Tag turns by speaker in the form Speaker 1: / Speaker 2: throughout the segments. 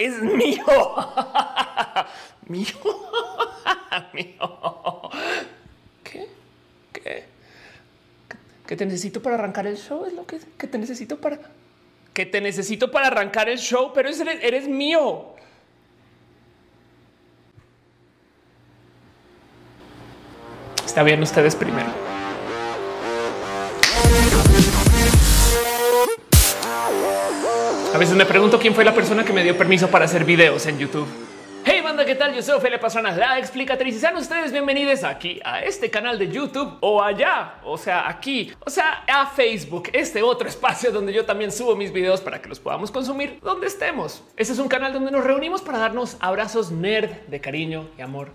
Speaker 1: es mío. mío. mío. ¿Qué? ¿Qué? ¿Que te necesito para arrancar el show? Es lo que, que te necesito para... Que te necesito para arrancar el show, pero eres, eres mío. Está bien ustedes primero. A veces me pregunto quién fue la persona que me dio permiso para hacer videos en YouTube. Hey banda, ¿qué tal? Yo soy Ophelia Pastrana, la explicatriz. Y sean ustedes bienvenidos aquí a este canal de YouTube o allá, o sea, aquí, o sea, a Facebook, este otro espacio donde yo también subo mis videos para que los podamos consumir donde estemos. Este es un canal donde nos reunimos para darnos abrazos nerd de cariño y amor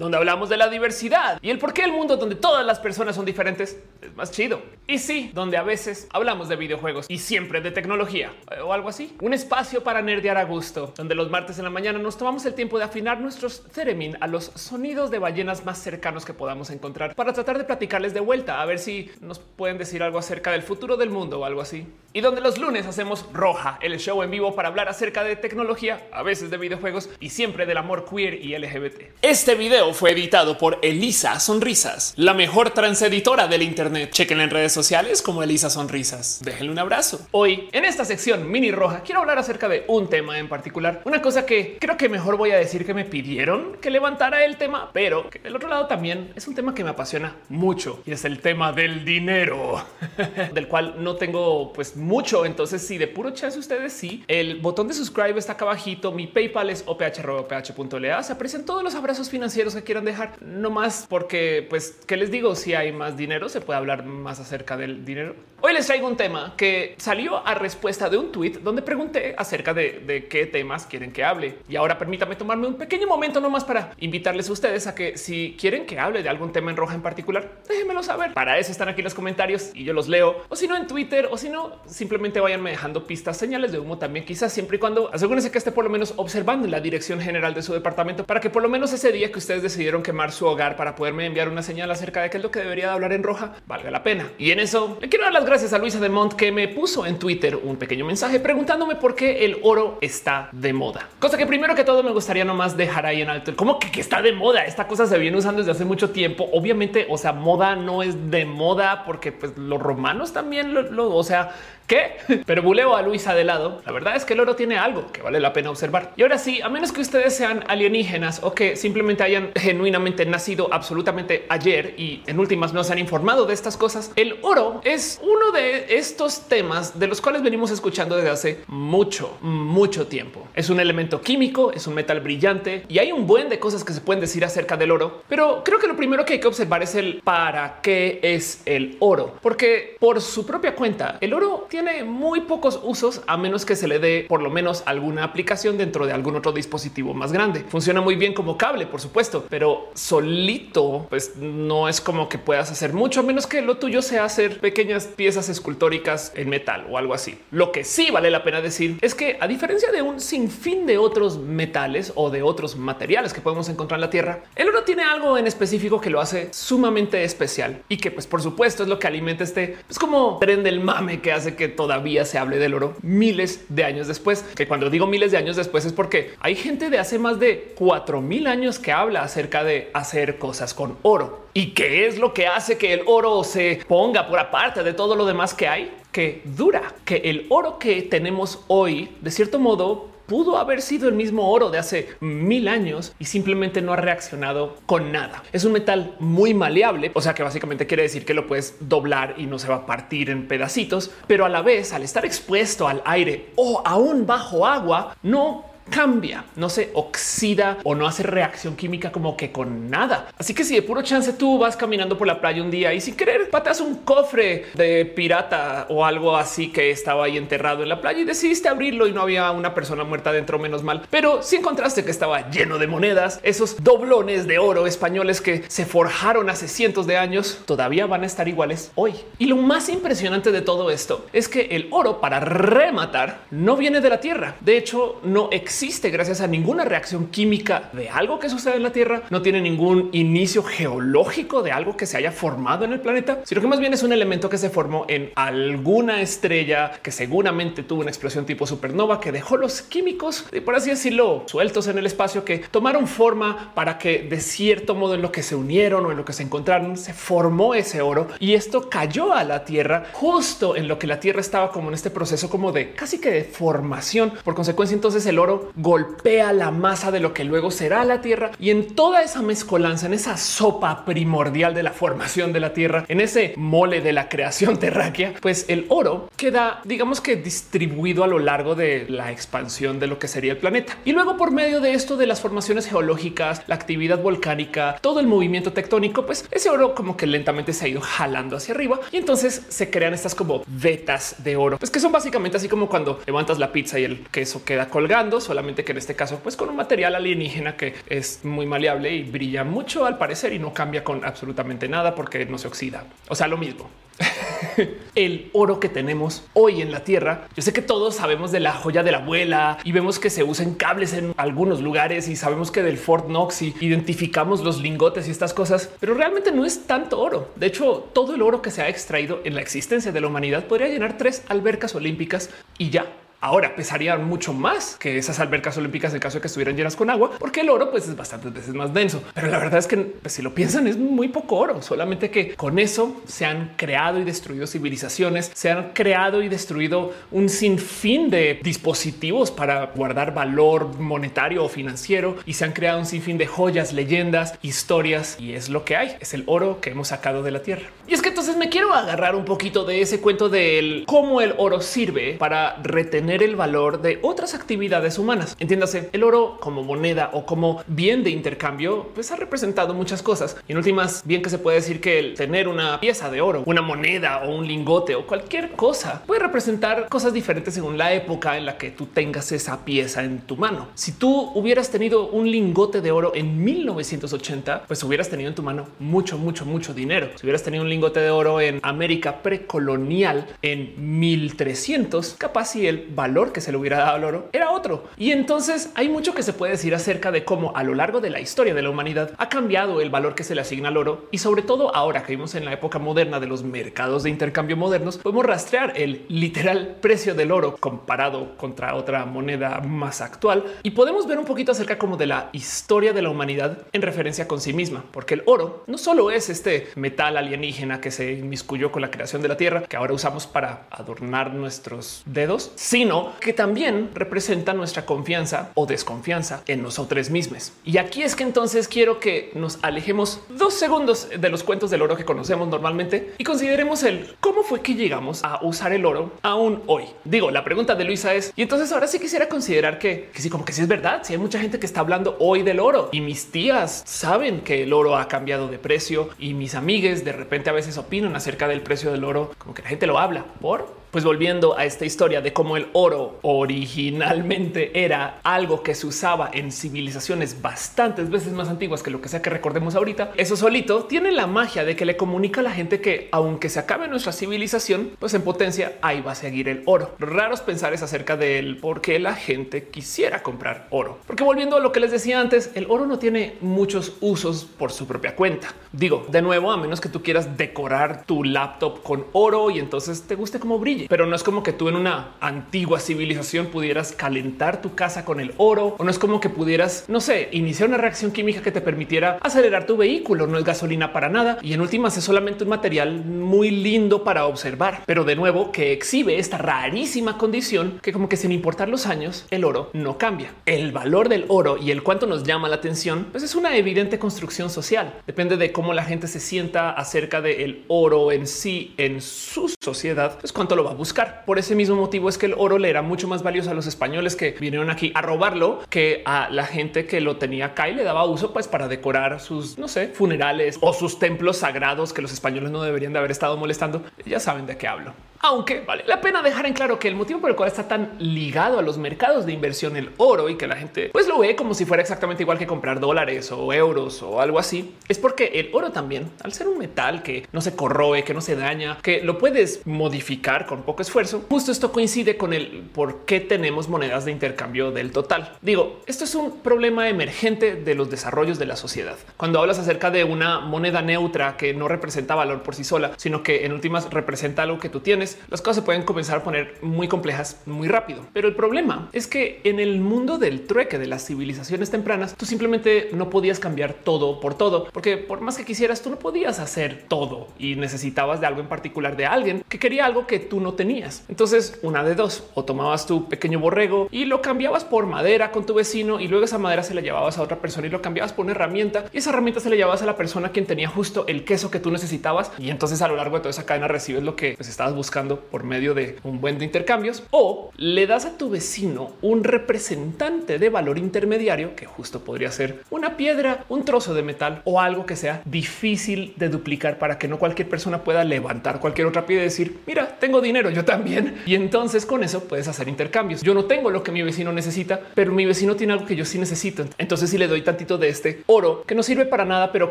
Speaker 1: donde hablamos de la diversidad y el por qué el mundo donde todas las personas son diferentes es más chido. Y sí, donde a veces hablamos de videojuegos y siempre de tecnología eh, o algo así. Un espacio para nerdear a gusto, donde los martes en la mañana nos tomamos el tiempo de afinar nuestros theremin a los sonidos de ballenas más cercanos que podamos encontrar para tratar de platicarles de vuelta, a ver si nos pueden decir algo acerca del futuro del mundo o algo así. Y donde los lunes hacemos Roja, el show en vivo para hablar acerca de tecnología, a veces de videojuegos y siempre del amor queer y LGBT. Este video fue editado por Elisa Sonrisas, la mejor transeditora del Internet. Chequen en redes sociales como Elisa Sonrisas. Déjenle un abrazo. Hoy, en esta sección mini roja, quiero hablar acerca de un tema en particular. Una cosa que creo que mejor voy a decir que me pidieron que levantara el tema, pero que del otro lado también es un tema que me apasiona mucho y es el tema del dinero, del cual no tengo pues mucho. Entonces, si de puro chance ustedes sí, el botón de subscribe está acá abajito. Mi PayPal es oph.ph.la. Se aprecian todos los abrazos financieros que quieran dejar, no más porque, pues, ¿qué les digo? Si hay más dinero, se puede hablar más acerca del dinero. Hoy les traigo un tema que salió a respuesta de un tweet donde pregunté acerca de, de qué temas quieren que hable. Y ahora permítame tomarme un pequeño momento nomás para invitarles a ustedes a que si quieren que hable de algún tema en roja en particular, déjenmelo saber. Para eso están aquí los comentarios y yo los leo. O si no en Twitter, o si no, simplemente vayanme dejando pistas, señales de humo también, quizás siempre y cuando asegúrense que esté por lo menos observando la dirección general de su departamento para que por lo menos ese día que ustedes decidieron quemar su hogar para poderme enviar una señal acerca de qué es lo que debería de hablar en roja, valga la pena. Y en eso le quiero dar las gracias a Luisa de Mont que me puso en Twitter un pequeño mensaje preguntándome por qué el oro está de moda. Cosa que primero que todo me gustaría nomás dejar ahí en alto. ¿Cómo que, que está de moda? Esta cosa se viene usando desde hace mucho tiempo. Obviamente, o sea, moda no es de moda porque pues, los romanos también lo, lo o sea, ¿Qué? Pero buleo a Luisa de lado. La verdad es que el oro tiene algo que vale la pena observar. Y ahora sí, a menos que ustedes sean alienígenas o que simplemente hayan genuinamente nacido absolutamente ayer y en últimas no se han informado de estas cosas, el oro es uno de estos temas de los cuales venimos escuchando desde hace mucho, mucho tiempo. Es un elemento químico, es un metal brillante y hay un buen de cosas que se pueden decir acerca del oro. Pero creo que lo primero que hay que observar es el para qué es el oro, porque por su propia cuenta, el oro tiene tiene muy pocos usos a menos que se le dé por lo menos alguna aplicación dentro de algún otro dispositivo más grande. Funciona muy bien como cable, por supuesto, pero solito pues no es como que puedas hacer mucho a menos que lo tuyo sea hacer pequeñas piezas escultóricas en metal o algo así. Lo que sí vale la pena decir es que a diferencia de un sinfín de otros metales o de otros materiales que podemos encontrar en la Tierra, el oro tiene algo en específico que lo hace sumamente especial y que pues por supuesto es lo que alimenta este es como tren del mame que hace que todavía se hable del oro miles de años después. Que cuando digo miles de años después es porque hay gente de hace más de cuatro mil años que habla acerca de hacer cosas con oro. ¿Y qué es lo que hace que el oro se ponga por aparte de todo lo demás que hay? Que dura, que el oro que tenemos hoy, de cierto modo, pudo haber sido el mismo oro de hace mil años y simplemente no ha reaccionado con nada. Es un metal muy maleable, o sea que básicamente quiere decir que lo puedes doblar y no se va a partir en pedacitos, pero a la vez al estar expuesto al aire o aún bajo agua, no cambia, no se oxida o no hace reacción química como que con nada. Así que si de puro chance tú vas caminando por la playa un día y sin querer patas un cofre de pirata o algo así que estaba ahí enterrado en la playa y decidiste abrirlo y no había una persona muerta dentro, menos mal, pero si encontraste que estaba lleno de monedas, esos doblones de oro españoles que se forjaron hace cientos de años, todavía van a estar iguales hoy. Y lo más impresionante de todo esto es que el oro para rematar no viene de la tierra. De hecho, no existe existe gracias a ninguna reacción química de algo que sucede en la Tierra, no tiene ningún inicio geológico de algo que se haya formado en el planeta, sino que más bien es un elemento que se formó en alguna estrella que seguramente tuvo una explosión tipo supernova que dejó los químicos, por así decirlo, sueltos en el espacio que tomaron forma para que de cierto modo en lo que se unieron o en lo que se encontraron se formó ese oro y esto cayó a la Tierra justo en lo que la Tierra estaba como en este proceso como de casi que de formación. Por consecuencia, entonces el oro golpea la masa de lo que luego será la Tierra y en toda esa mezcolanza, en esa sopa primordial de la formación de la Tierra, en ese mole de la creación terráquea, pues el oro queda, digamos que distribuido a lo largo de la expansión de lo que sería el planeta. Y luego por medio de esto de las formaciones geológicas, la actividad volcánica, todo el movimiento tectónico, pues ese oro como que lentamente se ha ido jalando hacia arriba y entonces se crean estas como vetas de oro, pues que son básicamente así como cuando levantas la pizza y el queso queda colgando, solamente que en este caso pues con un material alienígena que es muy maleable y brilla mucho al parecer y no cambia con absolutamente nada porque no se oxida. O sea, lo mismo. el oro que tenemos hoy en la Tierra. Yo sé que todos sabemos de la joya de la abuela y vemos que se usan cables en algunos lugares y sabemos que del Fort Knox y identificamos los lingotes y estas cosas, pero realmente no es tanto oro. De hecho, todo el oro que se ha extraído en la existencia de la humanidad podría llenar tres albercas olímpicas y ya Ahora pesarían mucho más que esas albercas olímpicas en caso de que estuvieran llenas con agua, porque el oro pues es bastantes veces más denso. Pero la verdad es que pues, si lo piensan es muy poco oro, solamente que con eso se han creado y destruido civilizaciones, se han creado y destruido un sinfín de dispositivos para guardar valor monetario o financiero y se han creado un sinfín de joyas, leyendas, historias y es lo que hay. Es el oro que hemos sacado de la tierra. Y es que entonces me quiero agarrar un poquito de ese cuento del cómo el oro sirve para retener el valor de otras actividades humanas. Entiéndase, el oro como moneda o como bien de intercambio, pues ha representado muchas cosas. Y en últimas, bien que se puede decir que el tener una pieza de oro, una moneda o un lingote o cualquier cosa puede representar cosas diferentes según la época en la que tú tengas esa pieza en tu mano. Si tú hubieras tenido un lingote de oro en 1980, pues hubieras tenido en tu mano mucho, mucho, mucho dinero. Si hubieras tenido un lingote de oro en América precolonial en 1300, capaz si el valor que se le hubiera dado al oro era otro. Y entonces hay mucho que se puede decir acerca de cómo a lo largo de la historia de la humanidad ha cambiado el valor que se le asigna al oro y sobre todo ahora que vimos en la época moderna de los mercados de intercambio modernos, podemos rastrear el literal precio del oro comparado contra otra moneda más actual y podemos ver un poquito acerca como de la historia de la humanidad en referencia con sí misma, porque el oro no solo es este metal alienígena que se inmiscuyó con la creación de la Tierra, que ahora usamos para adornar nuestros dedos, sino que también representa nuestra confianza o desconfianza en nosotros mismos. Y aquí es que entonces quiero que nos alejemos dos segundos de los cuentos del oro que conocemos normalmente y consideremos el cómo fue que llegamos a usar el oro aún hoy. Digo, la pregunta de Luisa es, y entonces ahora sí quisiera considerar que, que sí, como que sí es verdad, si hay mucha gente que está hablando hoy del oro y mis tías saben que el oro ha cambiado de precio y mis amigues de repente a veces opinan acerca del precio del oro, como que la gente lo habla por pues volviendo a esta historia de cómo el oro originalmente era algo que se usaba en civilizaciones bastantes veces más antiguas que lo que sea que recordemos ahorita, eso solito tiene la magia de que le comunica a la gente que aunque se acabe nuestra civilización, pues en potencia ahí va a seguir el oro. Raros pensares acerca del por qué la gente quisiera comprar oro. Porque volviendo a lo que les decía antes, el oro no tiene muchos usos por su propia cuenta. Digo, de nuevo, a menos que tú quieras decorar tu laptop con oro y entonces te guste como brilla pero no es como que tú en una antigua civilización pudieras calentar tu casa con el oro o no es como que pudieras, no sé, iniciar una reacción química que te permitiera acelerar tu vehículo. No es gasolina para nada y en últimas es solamente un material muy lindo para observar, pero de nuevo que exhibe esta rarísima condición que como que sin importar los años, el oro no cambia. El valor del oro y el cuánto nos llama la atención, pues es una evidente construcción social. Depende de cómo la gente se sienta acerca del oro en sí en su sociedad, pues cuánto lo a buscar. Por ese mismo motivo es que el oro le era mucho más valioso a los españoles que vinieron aquí a robarlo que a la gente que lo tenía acá y le daba uso pues para decorar sus, no sé, funerales o sus templos sagrados que los españoles no deberían de haber estado molestando. Ya saben de qué hablo. Aunque vale la pena dejar en claro que el motivo por el cual está tan ligado a los mercados de inversión el oro y que la gente pues lo ve como si fuera exactamente igual que comprar dólares o euros o algo así, es porque el oro también, al ser un metal que no se corroe, que no se daña, que lo puedes modificar con poco esfuerzo, justo esto coincide con el por qué tenemos monedas de intercambio del total. Digo, esto es un problema emergente de los desarrollos de la sociedad. Cuando hablas acerca de una moneda neutra que no representa valor por sí sola, sino que en últimas representa algo que tú tienes, las cosas se pueden comenzar a poner muy complejas muy rápido. Pero el problema es que en el mundo del trueque de las civilizaciones tempranas, tú simplemente no podías cambiar todo por todo, porque por más que quisieras, tú no podías hacer todo y necesitabas de algo en particular de alguien que quería algo que tú no tenías. Entonces, una de dos, o tomabas tu pequeño borrego y lo cambiabas por madera con tu vecino y luego esa madera se la llevabas a otra persona y lo cambiabas por una herramienta y esa herramienta se le llevabas a la persona quien tenía justo el queso que tú necesitabas y entonces a lo largo de toda esa cadena recibes lo que pues, estabas buscando por medio de un buen de intercambios o le das a tu vecino un representante de valor intermediario que justo podría ser una piedra, un trozo de metal o algo que sea difícil de duplicar para que no cualquier persona pueda levantar cualquier otra piedra y decir mira, tengo dinero, yo también. Y entonces con eso puedes hacer intercambios. Yo no tengo lo que mi vecino necesita, pero mi vecino tiene algo que yo sí necesito. Entonces si le doy tantito de este oro que no sirve para nada, pero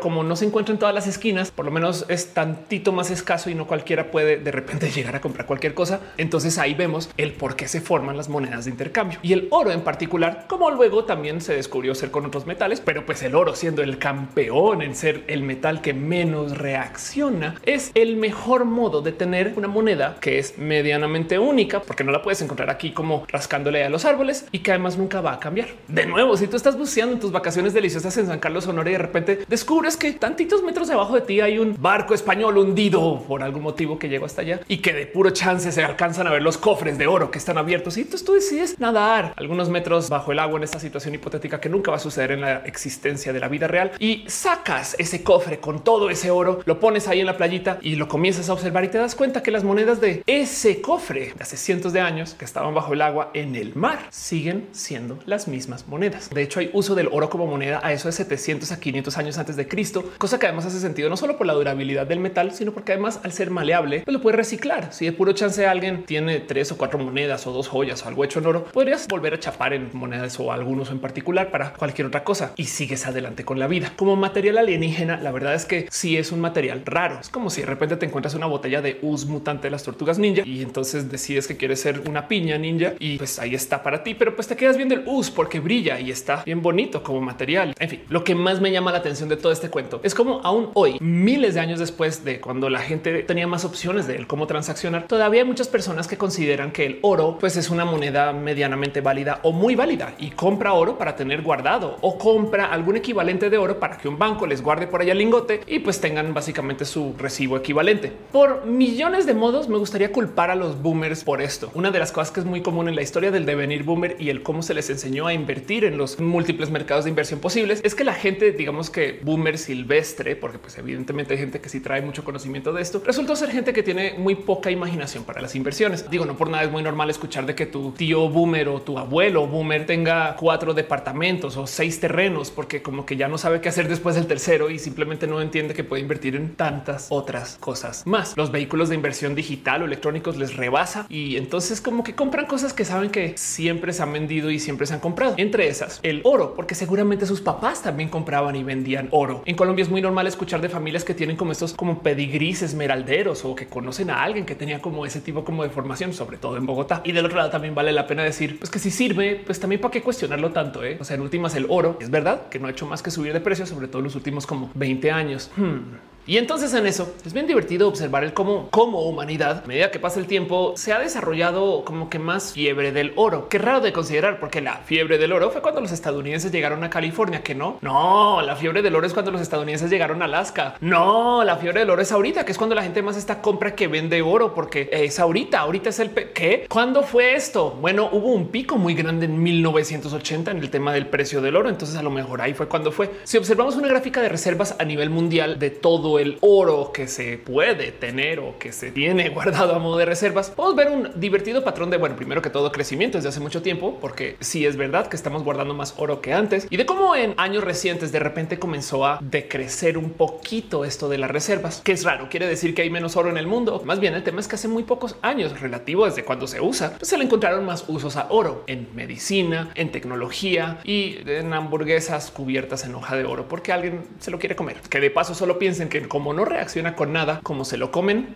Speaker 1: como no se encuentra en todas las esquinas, por lo menos es tantito más escaso y no cualquiera puede de repente llegar a comprar cualquier cosa. Entonces ahí vemos el por qué se forman las monedas de intercambio y el oro en particular, como luego también se descubrió ser con otros metales, pero pues el oro siendo el campeón en ser el metal que menos reacciona, es el mejor modo de tener una moneda que es medianamente única, porque no la puedes encontrar aquí como rascándole a los árboles y que además nunca va a cambiar. De nuevo, si tú estás buceando en tus vacaciones deliciosas en San Carlos, Sonora y de repente descubres que tantitos metros debajo de ti hay un barco español hundido por algún motivo que llegó hasta allá y que de puro chance se alcanzan a ver los cofres de oro que están abiertos y entonces tú decides nadar algunos metros bajo el agua en esta situación hipotética que nunca va a suceder en la existencia de la vida real y sacas ese cofre con todo ese oro, lo pones ahí en la playita y lo comienzas a observar y te das cuenta que las monedas de ese cofre de hace cientos de años que estaban bajo el agua en el mar siguen siendo las mismas monedas. De hecho, hay uso del oro como moneda a eso de 700 a 500 años antes de Cristo, cosa que además hace sentido no solo por la durabilidad del metal, sino porque además al ser maleable pues lo puedes reciclar. Si de puro chance alguien tiene tres o cuatro monedas o dos joyas o algo hecho en oro, podrías volver a chapar en monedas o algunos en particular para cualquier otra cosa y sigues adelante con la vida. Como material alienígena, la verdad es que sí es un material raro. Es como si de repente te encuentras una botella de us mutante de las tortugas ninja y entonces decides que quieres ser una piña ninja y pues ahí está para ti, pero pues te quedas viendo el us porque brilla y está bien bonito como material. En fin, lo que más me llama la atención de todo este cuento es como aún hoy, miles de años después de cuando la gente tenía más opciones de cómo transaccionar, todavía hay muchas personas que consideran que el oro pues es una moneda medianamente válida o muy válida y compra oro para tener guardado o compra algún equivalente de oro para que un banco les guarde por allá el lingote y pues tengan básicamente su recibo equivalente. Por millones de modos me gustaría culpar a los boomers por esto. Una de las cosas que es muy común en la historia del devenir boomer y el cómo se les enseñó a invertir en los múltiples mercados de inversión posibles es que la gente, digamos que boomer silvestre, porque pues evidentemente hay gente que sí trae mucho conocimiento de esto, resultó ser gente que tiene muy poca imaginación para las inversiones. Digo, no por nada es muy normal escuchar de que tu tío boomer o tu abuelo boomer tenga cuatro departamentos o seis terrenos, porque como que ya no sabe qué hacer después del tercero y simplemente no entiende que puede invertir en tantas otras cosas más. Los vehículos de inversión digital o electrónicos les rebasa y entonces como que compran cosas que saben que siempre se han vendido y siempre se han comprado. Entre esas, el oro, porque seguramente sus papás también compraban y vendían oro. En Colombia es muy normal escuchar de familias que tienen como estos como pedigris esmeralderos o que conocen a alguien que tenía como ese tipo como de formación, sobre todo en Bogotá. Y del otro lado también vale la pena decir pues que si sirve, pues también para qué cuestionarlo tanto. Eh? O sea, en últimas el oro es verdad que no ha hecho más que subir de precio, sobre todo en los últimos como 20 años. Hmm. Y entonces en eso es bien divertido observar el cómo, como humanidad, a medida que pasa el tiempo, se ha desarrollado como que más fiebre del oro. Qué raro de considerar, porque la fiebre del oro fue cuando los estadounidenses llegaron a California, que no. No, la fiebre del oro es cuando los estadounidenses llegaron a Alaska. No, la fiebre del oro es ahorita, que es cuando la gente más está compra que vende oro, porque es ahorita. Ahorita es el qué? ¿Cuándo fue esto? Bueno, hubo un pico muy grande en 1980 en el tema del precio del oro. Entonces, a lo mejor ahí fue cuando fue. Si observamos una gráfica de reservas a nivel mundial de todo todo el oro que se puede tener o que se tiene guardado a modo de reservas, podemos ver un divertido patrón de, bueno, primero que todo crecimiento desde hace mucho tiempo, porque sí es verdad que estamos guardando más oro que antes y de cómo en años recientes de repente comenzó a decrecer un poquito esto de las reservas, que es raro, quiere decir que hay menos oro en el mundo. Más bien el tema es que hace muy pocos años relativo desde cuando se usa, pues se le encontraron más usos a oro en medicina, en tecnología y en hamburguesas cubiertas en hoja de oro, porque alguien se lo quiere comer. Que de paso solo piensen que como no reacciona con nada, como se lo comen,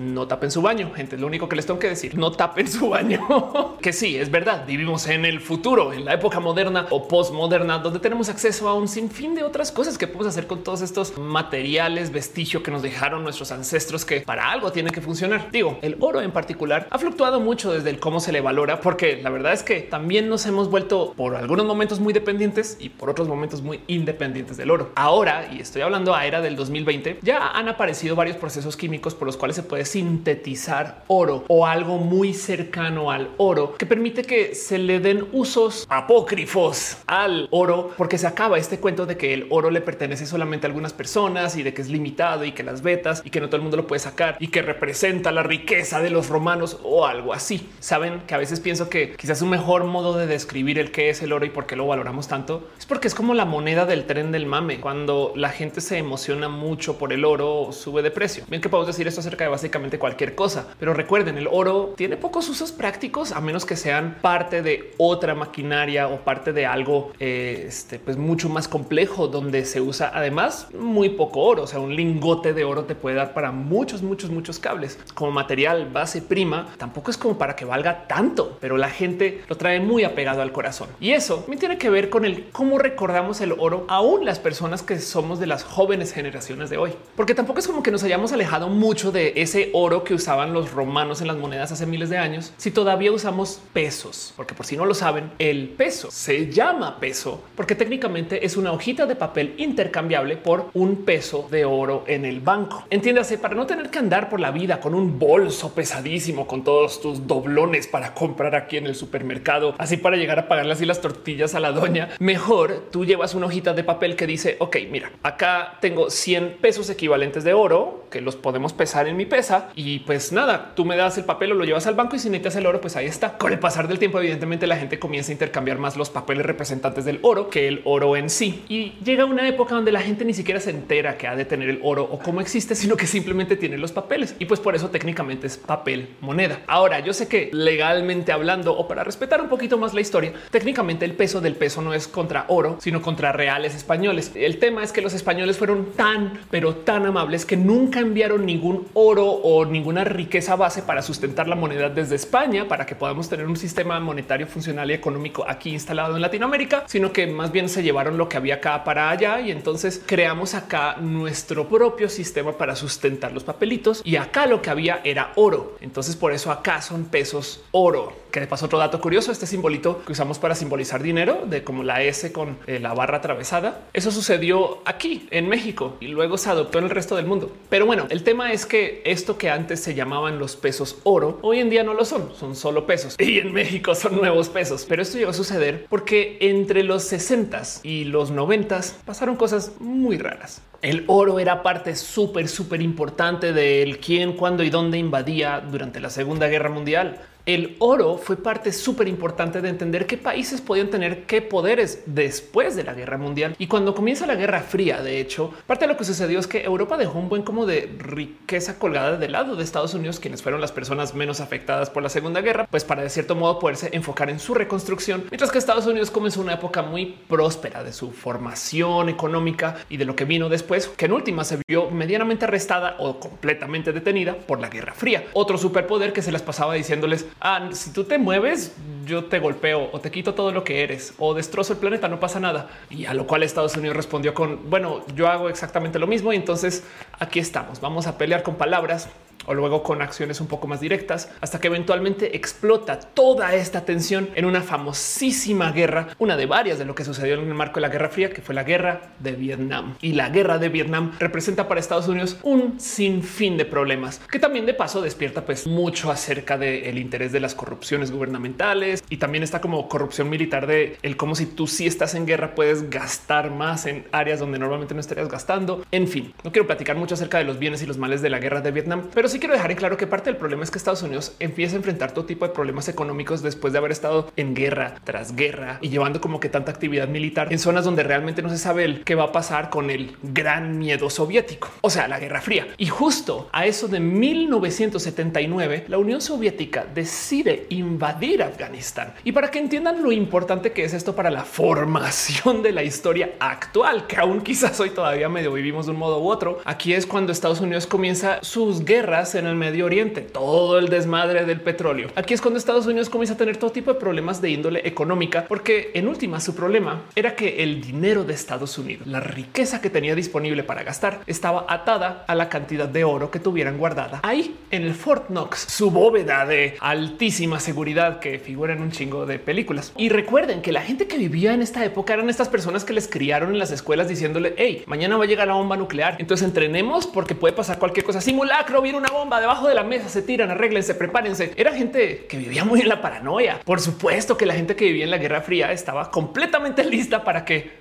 Speaker 1: no tapen su baño. Gente, lo único que les tengo que decir, no tapen su baño. que sí, es verdad, vivimos en el futuro, en la época moderna o postmoderna, donde tenemos acceso a un sinfín de otras cosas que podemos hacer con todos estos materiales, vestigio que nos dejaron nuestros ancestros, que para algo tiene que funcionar. Digo, el oro en particular ha fluctuado mucho desde el cómo se le valora, porque la verdad es que también nos hemos vuelto por algunos momentos muy dependientes y por otros momentos muy independientes del oro. Ahora, y estoy hablando a era del 2020, ya han aparecido varios procesos químicos por los cuales se puede sintetizar oro o algo muy cercano al oro que permite que se le den usos apócrifos al oro porque se acaba este cuento de que el oro le pertenece solamente a algunas personas y de que es limitado y que las vetas y que no todo el mundo lo puede sacar y que representa la riqueza de los romanos o algo así. Saben que a veces pienso que quizás un mejor modo de describir el que es el oro y por qué lo valoramos tanto es porque es como la moneda del tren del mame. Cuando la gente se emociona mucho por el oro, sube de precio. Bien que podemos decir esto acerca de básicamente cualquier cosa. Pero recuerden, el oro tiene pocos usos prácticos a menos que sean parte de otra maquinaria o parte de algo eh, este, pues mucho más complejo donde se usa además muy poco oro. O sea, un lingote de oro te puede dar para muchos, muchos, muchos cables como material base prima. Tampoco es como para que valga tanto, pero la gente lo trae muy apegado al corazón y eso me tiene que ver con el cómo recordamos el oro aún las personas que somos de las jóvenes generaciones de hoy, porque tampoco es como que nos hayamos alejado mucho de ese oro que usaban los romanos en las monedas hace miles de años, si todavía usamos pesos, porque por si no lo saben, el peso se llama peso porque técnicamente es una hojita de papel intercambiable por un peso de oro en el banco. Entiéndase, para no tener que andar por la vida con un bolso pesadísimo con todos tus doblones para comprar aquí en el supermercado, así para llegar a pagarle así las tortillas a la doña, mejor tú llevas una hojita de papel que dice, ok, mira, acá tengo 100 pesos equivalentes de oro que los podemos pesar en mi pesa y pues nada, tú me das el papel o lo llevas al banco y si necesitas el oro, pues ahí está. Con el pasar del tiempo, evidentemente la gente comienza a intercambiar más los papeles representantes del oro que el oro en sí. Y llega una época donde la gente ni siquiera se entera que ha de tener el oro o cómo existe, sino que simplemente tiene los papeles. Y pues por eso técnicamente es papel moneda. Ahora, yo sé que legalmente hablando o para respetar un poquito más la historia, técnicamente el peso del peso no es contra oro, sino contra reales españoles. El tema es que los españoles fueron tan, pero tan amables que nunca enviaron ningún oro o ninguna riqueza base para sustentar la moneda desde España para que podamos tener un sistema monetario funcional y económico aquí instalado en Latinoamérica, sino que más bien se llevaron lo que había acá para allá y entonces creamos acá nuestro propio sistema para sustentar los papelitos y acá lo que había era oro. Entonces por eso acá son pesos oro. Que de paso otro dato curioso, este simbolito que usamos para simbolizar dinero de como la S con eh, la barra atravesada. Eso sucedió aquí en México y luego se adoptó en el resto del mundo. Pero bueno, el tema es que esto que antes se llamaban los pesos oro, hoy en día no lo son, son solo pesos y en México son nuevos pesos. Pero esto llegó a suceder porque entre los 60 y los 90 pasaron cosas muy raras. El oro era parte súper, súper importante del quién, cuándo y dónde invadía durante la Segunda Guerra Mundial el oro fue parte súper importante de entender qué países podían tener qué poderes después de la guerra mundial. Y cuando comienza la guerra fría, de hecho, parte de lo que sucedió es que Europa dejó un buen como de riqueza colgada del lado de Estados Unidos, quienes fueron las personas menos afectadas por la segunda guerra, pues para de cierto modo poderse enfocar en su reconstrucción, mientras que Estados Unidos comenzó una época muy próspera de su formación económica y de lo que vino después, que en última se vio medianamente arrestada o completamente detenida por la guerra fría. Otro superpoder que se las pasaba diciéndoles ah, si tú te mueves, yo te golpeo o te quito todo lo que eres o destrozo el planeta, no pasa nada. Y a lo cual Estados Unidos respondió con, bueno, yo hago exactamente lo mismo y entonces aquí estamos, vamos a pelear con palabras o luego con acciones un poco más directas, hasta que eventualmente explota toda esta tensión en una famosísima guerra, una de varias de lo que sucedió en el marco de la Guerra Fría, que fue la guerra de Vietnam. Y la guerra de Vietnam representa para Estados Unidos un sinfín de problemas, que también de paso despierta pues mucho acerca del interés de las corrupciones gubernamentales y también está como corrupción militar de el cómo si tú sí estás en guerra puedes gastar más en áreas donde normalmente no estarías gastando. En fin, no quiero platicar mucho acerca de los bienes y los males de la guerra de Vietnam, pero sí quiero dejar en claro que parte del problema es que Estados Unidos empieza a enfrentar todo tipo de problemas económicos después de haber estado en guerra tras guerra y llevando como que tanta actividad militar en zonas donde realmente no se sabe qué va a pasar con el gran miedo soviético, o sea, la Guerra Fría. Y justo a eso de 1979, la Unión Soviética decide invadir Afganistán. Y para que entiendan lo importante que es esto para la formación de la historia actual, que aún quizás hoy todavía medio vivimos de un modo u otro, aquí es cuando Estados Unidos comienza sus guerras en el Medio Oriente, todo el desmadre del petróleo. Aquí es cuando Estados Unidos comienza a tener todo tipo de problemas de índole económica, porque en última su problema era que el dinero de Estados Unidos, la riqueza que tenía disponible para gastar, estaba atada a la cantidad de oro que tuvieran guardada ahí en el Fort Knox, su bóveda de altísima seguridad que figura en un chingo de películas. Y recuerden que la gente que vivía en esta época eran estas personas que les criaron en las escuelas diciéndole, hey, mañana va a llegar la bomba nuclear. Entonces entrenemos porque puede pasar cualquier cosa. Simulacro, viene una bomba debajo de la mesa, se tiran, arreglense, prepárense. Era gente que vivía muy en la paranoia. Por supuesto que la gente que vivía en la Guerra Fría estaba completamente lista para que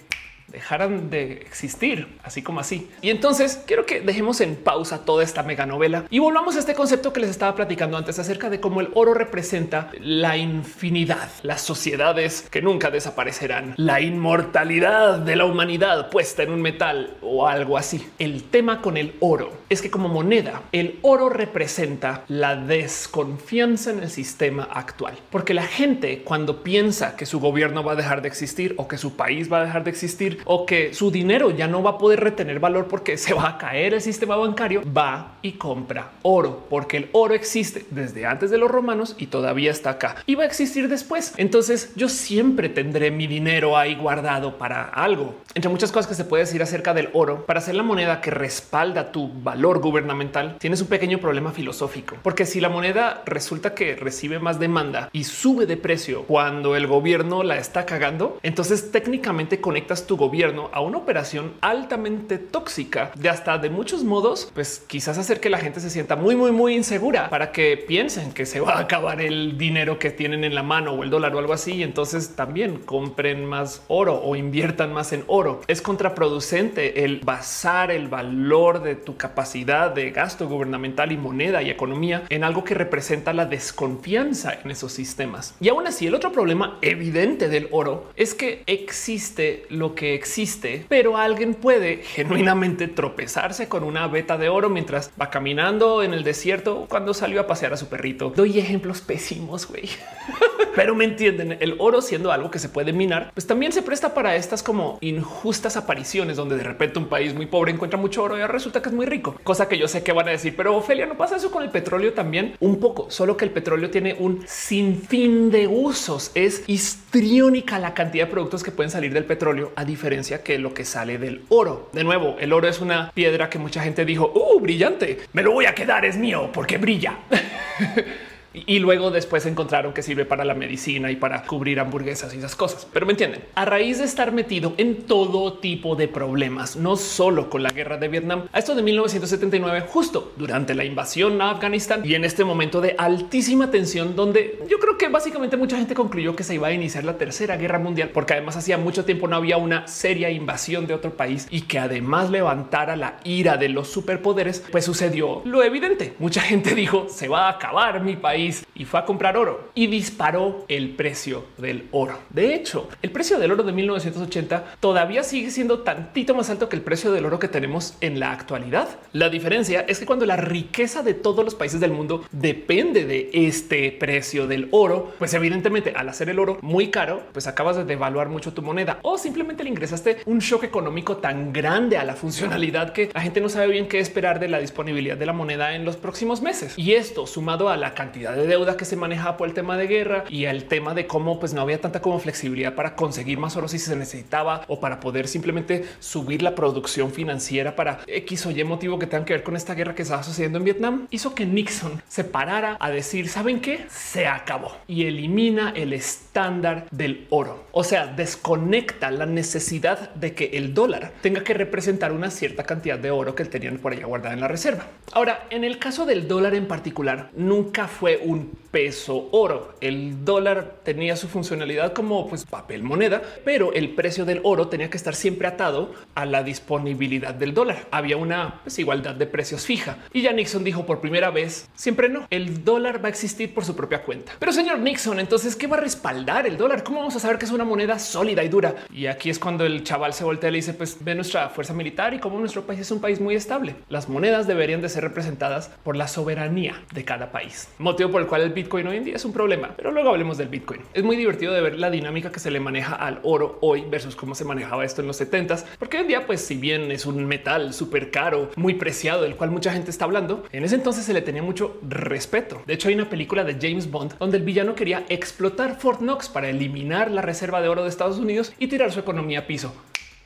Speaker 1: dejaran de existir, así como así. Y entonces quiero que dejemos en pausa toda esta mega novela y volvamos a este concepto que les estaba platicando antes acerca de cómo el oro representa la infinidad, las sociedades que nunca desaparecerán, la inmortalidad de la humanidad puesta en un metal o algo así. El tema con el oro es que como moneda, el oro representa la desconfianza en el sistema actual, porque la gente cuando piensa que su gobierno va a dejar de existir o que su país va a dejar de existir, o que su dinero ya no va a poder retener valor porque se va a caer el sistema bancario, va y compra oro, porque el oro existe desde antes de los romanos y todavía está acá y va a existir después. Entonces yo siempre tendré mi dinero ahí guardado para algo. Entre muchas cosas que se puede decir acerca del oro, para ser la moneda que respalda tu valor gubernamental, tienes un pequeño problema filosófico, porque si la moneda resulta que recibe más demanda y sube de precio cuando el gobierno la está cagando, entonces técnicamente conectas tu gobierno a una operación altamente tóxica de hasta de muchos modos, pues quizás hacer que la gente se sienta muy, muy, muy insegura para que piensen que se va a acabar el dinero que tienen en la mano o el dólar o algo así. Y entonces también compren más oro o inviertan más en oro. Es contraproducente el basar el valor de tu capacidad de gasto gubernamental y moneda y economía en algo que representa la desconfianza en esos sistemas. Y aún así, el otro problema evidente del oro es que existe lo que existe, pero alguien puede genuinamente tropezarse con una beta de oro mientras va caminando en el desierto cuando salió a pasear a su perrito. Doy ejemplos pésimos, güey. pero me entienden. El oro siendo algo que se puede minar, pues también se presta para estas como injustas apariciones donde de repente un país muy pobre encuentra mucho oro y resulta que es muy rico, cosa que yo sé que van a decir, pero Ophelia no pasa eso con el petróleo también un poco, solo que el petróleo tiene un sinfín de usos. Es histriónica la cantidad de productos que pueden salir del petróleo, a diferencia que lo que sale del oro. De nuevo, el oro es una piedra que mucha gente dijo, uh, brillante, me lo voy a quedar, es mío porque brilla. Y luego después encontraron que sirve para la medicina y para cubrir hamburguesas y esas cosas. Pero me entienden, a raíz de estar metido en todo tipo de problemas, no solo con la guerra de Vietnam, a esto de 1979, justo durante la invasión a Afganistán y en este momento de altísima tensión, donde yo creo que básicamente mucha gente concluyó que se iba a iniciar la tercera guerra mundial, porque además hacía mucho tiempo no había una seria invasión de otro país y que además levantara la ira de los superpoderes, pues sucedió lo evidente. Mucha gente dijo se va a acabar mi país y fue a comprar oro y disparó el precio del oro. De hecho, el precio del oro de 1980 todavía sigue siendo tantito más alto que el precio del oro que tenemos en la actualidad. La diferencia es que cuando la riqueza de todos los países del mundo depende de este precio del oro, pues evidentemente al hacer el oro muy caro, pues acabas de devaluar mucho tu moneda o simplemente le ingresaste un shock económico tan grande a la funcionalidad que la gente no sabe bien qué esperar de la disponibilidad de la moneda en los próximos meses. Y esto sumado a la cantidad de deuda que se manejaba por el tema de guerra y el tema de cómo pues no había tanta como flexibilidad para conseguir más oro si se necesitaba o para poder simplemente subir la producción financiera para X o Y motivo que tengan que ver con esta guerra que estaba sucediendo en Vietnam, hizo que Nixon se parara a decir, ¿saben qué? Se acabó y elimina el estándar del oro. O sea, desconecta la necesidad de que el dólar tenga que representar una cierta cantidad de oro que tenían por allá guardada en la reserva. Ahora, en el caso del dólar en particular, nunca fue un peso oro. El dólar tenía su funcionalidad como pues, papel moneda, pero el precio del oro tenía que estar siempre atado a la disponibilidad del dólar. Había una desigualdad de precios fija y ya Nixon dijo por primera vez siempre no. El dólar va a existir por su propia cuenta. Pero señor Nixon, entonces qué va a respaldar el dólar? ¿Cómo vamos a saber que es una moneda sólida y dura? Y aquí es cuando el chaval se voltea y le dice pues ve nuestra fuerza militar y cómo nuestro país es un país muy estable. Las monedas deberían de ser representadas por la soberanía de cada país, motivo por el cual el Bitcoin hoy en día es un problema. Pero luego hablemos del Bitcoin. Es muy divertido de ver la dinámica que se le maneja al oro hoy versus cómo se manejaba esto en los 70s, porque hoy en día, pues si bien es un metal súper caro, muy preciado, del cual mucha gente está hablando, en ese entonces se le tenía mucho respeto. De hecho, hay una película de James Bond donde el villano quería explotar Fort Para eliminar la reserva de oro de Estados Unidos y tirar su economía a piso.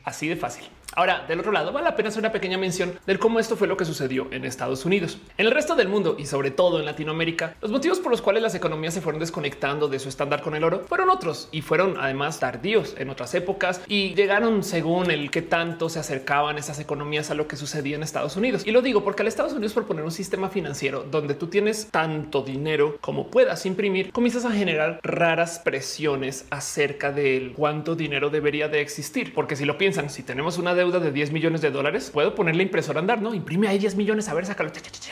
Speaker 1: Así de fácil. Ahora, del otro lado, vale la pena hacer una pequeña mención del cómo esto fue lo que sucedió en Estados Unidos. En el resto del mundo y sobre todo en Latinoamérica, los motivos por los cuales las economías se fueron desconectando de su estándar con el oro fueron otros y fueron además tardíos en otras épocas y llegaron según el que tanto se acercaban esas economías a lo que sucedía en Estados Unidos. Y lo digo porque al Estados Unidos proponer un sistema financiero donde tú tienes tanto dinero como puedas imprimir, comienzas a generar raras presiones acerca de cuánto dinero debería de existir. Porque si lo piensan, si tenemos una deuda de 10 millones de dólares, puedo poner la impresora a andar, no imprime ahí 10 millones. A ver, sácalo,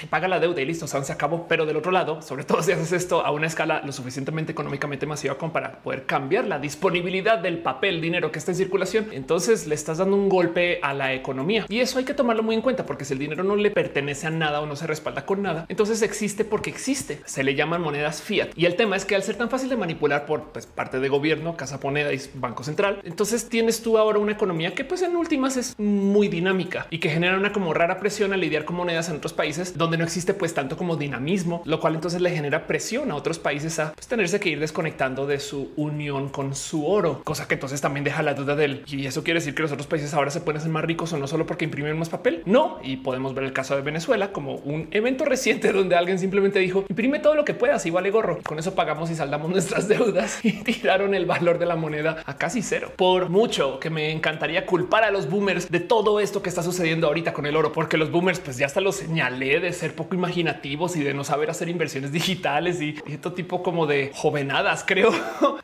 Speaker 1: paga la deuda y listo. se acabó. Pero del otro lado, sobre todo si haces esto a una escala lo suficientemente económicamente masiva como para poder cambiar la disponibilidad del papel, dinero que está en circulación, entonces le estás dando un golpe a la economía y eso hay que tomarlo muy en cuenta porque si el dinero no le pertenece a nada o no se respalda con nada, entonces existe porque existe. Se le llaman monedas fiat y el tema es que al ser tan fácil de manipular por pues, parte de gobierno, casa moneda y banco central, entonces tienes tú ahora una economía que pues en últimas es muy dinámica y que genera una como rara presión a lidiar con monedas en otros países donde no existe pues tanto como dinamismo, lo cual entonces le genera presión a otros países a pues, tenerse que ir desconectando de su unión con su oro, cosa que entonces también deja la duda del y eso quiere decir que los otros países ahora se pueden hacer más ricos o no solo porque imprimen más papel. No, y podemos ver el caso de Venezuela como un evento reciente donde alguien simplemente dijo imprime todo lo que puedas y vale gorro. Con eso pagamos y saldamos nuestras deudas y tiraron el valor de la moneda a casi cero. Por mucho que me encantaría culpar a los de todo esto que está sucediendo ahorita con el oro, porque los boomers, pues ya hasta lo señalé de ser poco imaginativos y de no saber hacer inversiones digitales y, y este tipo como de jovenadas, creo.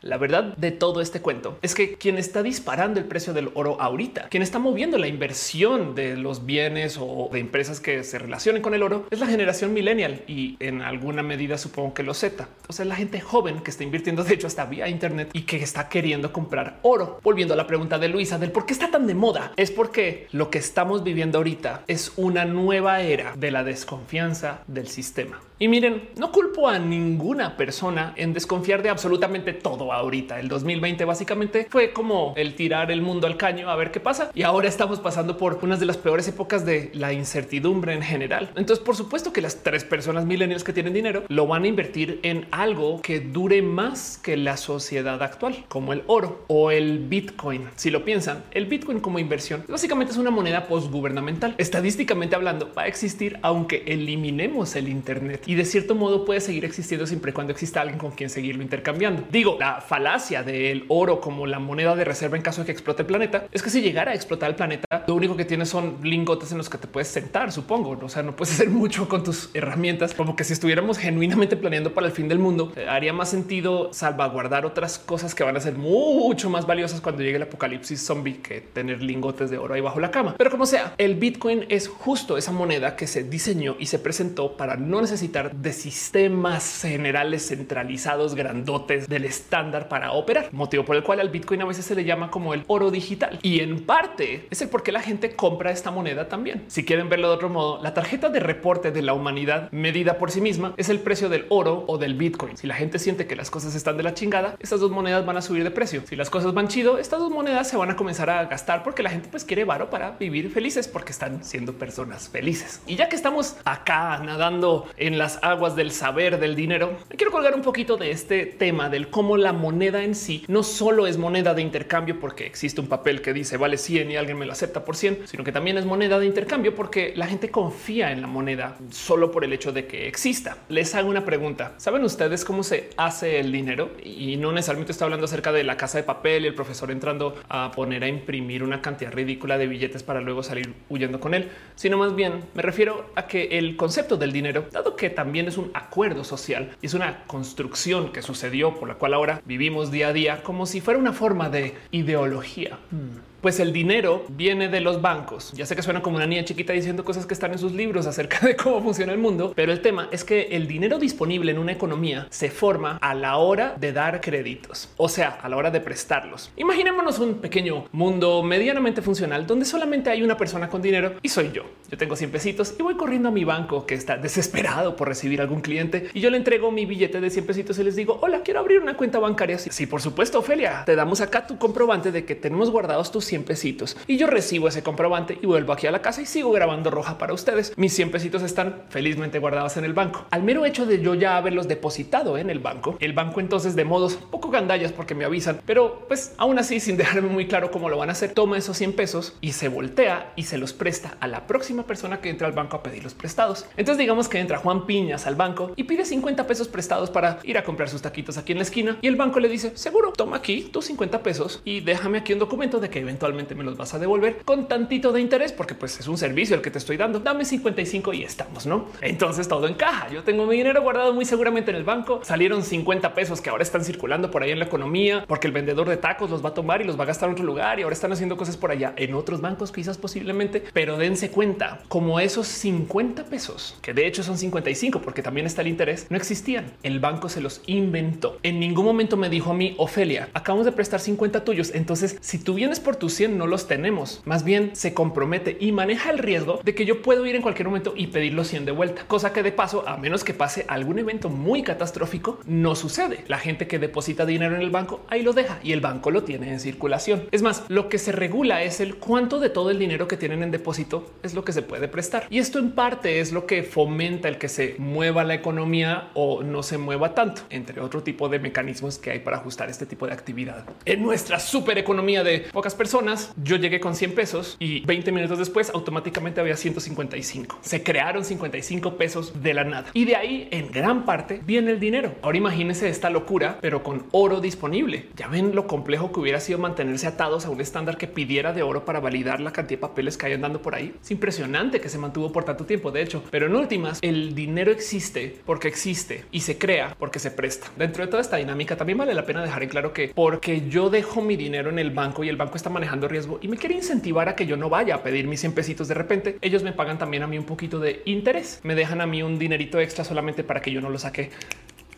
Speaker 1: la verdad de todo este cuento es que quien está disparando el precio del oro ahorita, quien está moviendo la inversión de los bienes o de empresas que se relacionen con el oro es la generación millennial y en alguna medida supongo que los Z. O sea, la gente joven que está invirtiendo, de hecho, hasta vía Internet y que está queriendo comprar oro. Volviendo a la pregunta de Luisa del por qué está tan de moda, es porque lo que estamos viviendo ahorita es una nueva era de la desconfianza del sistema. Y miren, no culpo a ninguna persona en desconfiar de absolutamente todo ahorita. El 2020 básicamente fue como el tirar el mundo al caño a ver qué pasa. Y ahora estamos pasando por unas de las peores épocas de la incertidumbre en general. Entonces, por supuesto que las tres personas millennials que tienen dinero lo van a invertir en algo que dure más que la sociedad actual, como el oro o el Bitcoin. Si lo piensan, el Bitcoin como inversión básicamente es una moneda postgubernamental. Estadísticamente hablando, va a existir aunque eliminemos el Internet y de cierto modo puede seguir existiendo siempre y cuando exista alguien con quien seguirlo intercambiando. Digo, la falacia del oro como la moneda de reserva en caso de que explote el planeta es que si llegara a explotar el planeta, lo único que tienes son lingotes en los que te puedes sentar, supongo. O sea, no puedes hacer mucho con tus herramientas, como que si estuviéramos genuinamente planeando para el fin del mundo, eh, haría más sentido salvaguardar otras cosas que van a ser mucho más valiosas cuando llegue el apocalipsis zombie que tener lingotes de oro ahí bajo la cama. Pero como sea, el Bitcoin es justo esa moneda que se diseñó y se presentó para no necesitar de sistemas generales centralizados grandotes del estándar para operar, motivo por el cual al Bitcoin a veces se le llama como el oro digital y en parte es el por qué la gente compra esta moneda también. Si quieren verlo de otro modo, la tarjeta de reporte de la humanidad medida por sí misma es el precio del oro o del Bitcoin. Si la gente siente que las cosas están de la chingada, estas dos monedas van a subir de precio. Si las cosas van chido, estas dos monedas se van a comenzar a gastar porque la gente pues quiere varo para vivir felices porque están siendo personas felices. Y ya que estamos acá nadando en la las aguas del saber del dinero, me quiero colgar un poquito de este tema del cómo la moneda en sí no solo es moneda de intercambio porque existe un papel que dice vale 100 y alguien me lo acepta por 100, sino que también es moneda de intercambio porque la gente confía en la moneda solo por el hecho de que exista. Les hago una pregunta. ¿Saben ustedes cómo se hace el dinero? Y no necesariamente estoy hablando acerca de la casa de papel y el profesor entrando a poner a imprimir una cantidad ridícula de billetes para luego salir huyendo con él, sino más bien me refiero a que el concepto del dinero, dado que también es un acuerdo social y es una construcción que sucedió por la cual ahora vivimos día a día como si fuera una forma de ideología. Hmm. Pues el dinero viene de los bancos. Ya sé que suena como una niña chiquita diciendo cosas que están en sus libros acerca de cómo funciona el mundo, pero el tema es que el dinero disponible en una economía se forma a la hora de dar créditos, o sea, a la hora de prestarlos. Imaginémonos un pequeño mundo medianamente funcional donde solamente hay una persona con dinero y soy yo. Yo tengo 100 pesitos y voy corriendo a mi banco que está desesperado por recibir algún cliente y yo le entrego mi billete de 100 pesitos y les digo, hola, quiero abrir una cuenta bancaria. Sí, por supuesto, Ophelia, te damos acá tu comprobante de que tenemos guardados tus 100 pesitos y yo recibo ese comprobante y vuelvo aquí a la casa y sigo grabando roja para ustedes. Mis 100 pesitos están felizmente guardados en el banco. Al mero hecho de yo ya haberlos depositado en el banco, el banco entonces de modos poco gandallas porque me avisan, pero pues aún así sin dejarme muy claro cómo lo van a hacer, toma esos 100 pesos y se voltea y se los presta a la próxima persona que entra al banco a pedir los prestados. Entonces digamos que entra Juan Piñas al banco y pide 50 pesos prestados para ir a comprar sus taquitos aquí en la esquina y el banco le dice seguro toma aquí tus 50 pesos y déjame aquí un documento de que eventualmente me los vas a devolver con tantito de interés, porque pues es un servicio el que te estoy dando. Dame 55 y estamos, no? Entonces todo encaja. Yo tengo mi dinero guardado muy seguramente en el banco. Salieron 50 pesos que ahora están circulando por ahí en la economía, porque el vendedor de tacos los va a tomar y los va a gastar en otro lugar y ahora están haciendo cosas por allá en otros bancos, quizás posiblemente, pero dense cuenta como esos 50 pesos, que de hecho son 55, porque también está el interés, no existían. El banco se los inventó. En ningún momento me dijo a mí, Ofelia, acabamos de prestar 50 tuyos. Entonces, si tú vienes por tus 100, no los tenemos. Más bien se compromete y maneja el riesgo de que yo puedo ir en cualquier momento y pedir los 100 de vuelta, cosa que de paso, a menos que pase algún evento muy catastrófico, no sucede. La gente que deposita dinero en el banco ahí lo deja y el banco lo tiene en circulación. Es más, lo que se regula es el cuánto de todo el dinero que tienen en depósito es lo que se puede prestar. Y esto en parte es lo que fomenta el que se mueva la economía o no se mueva tanto, entre otro tipo de mecanismos que hay para ajustar este tipo de actividad. En nuestra super economía de pocas personas, yo llegué con 100 pesos y 20 minutos después automáticamente había 155. Se crearon 55 pesos de la nada y de ahí en gran parte viene el dinero. Ahora imagínense esta locura, pero con oro disponible. Ya ven lo complejo que hubiera sido mantenerse atados a un estándar que pidiera de oro para validar la cantidad de papeles que hay andando por ahí. Es impresionante que se mantuvo por tanto tiempo. De hecho, pero en últimas, el dinero existe porque existe y se crea porque se presta. Dentro de toda esta dinámica también vale la pena dejar en claro que porque yo dejo mi dinero en el banco y el banco está manejando riesgo y me quiere incentivar a que yo no vaya a pedir mis 100 pesitos de repente, ellos me pagan también a mí un poquito de interés. Me dejan a mí un dinerito extra solamente para que yo no lo saque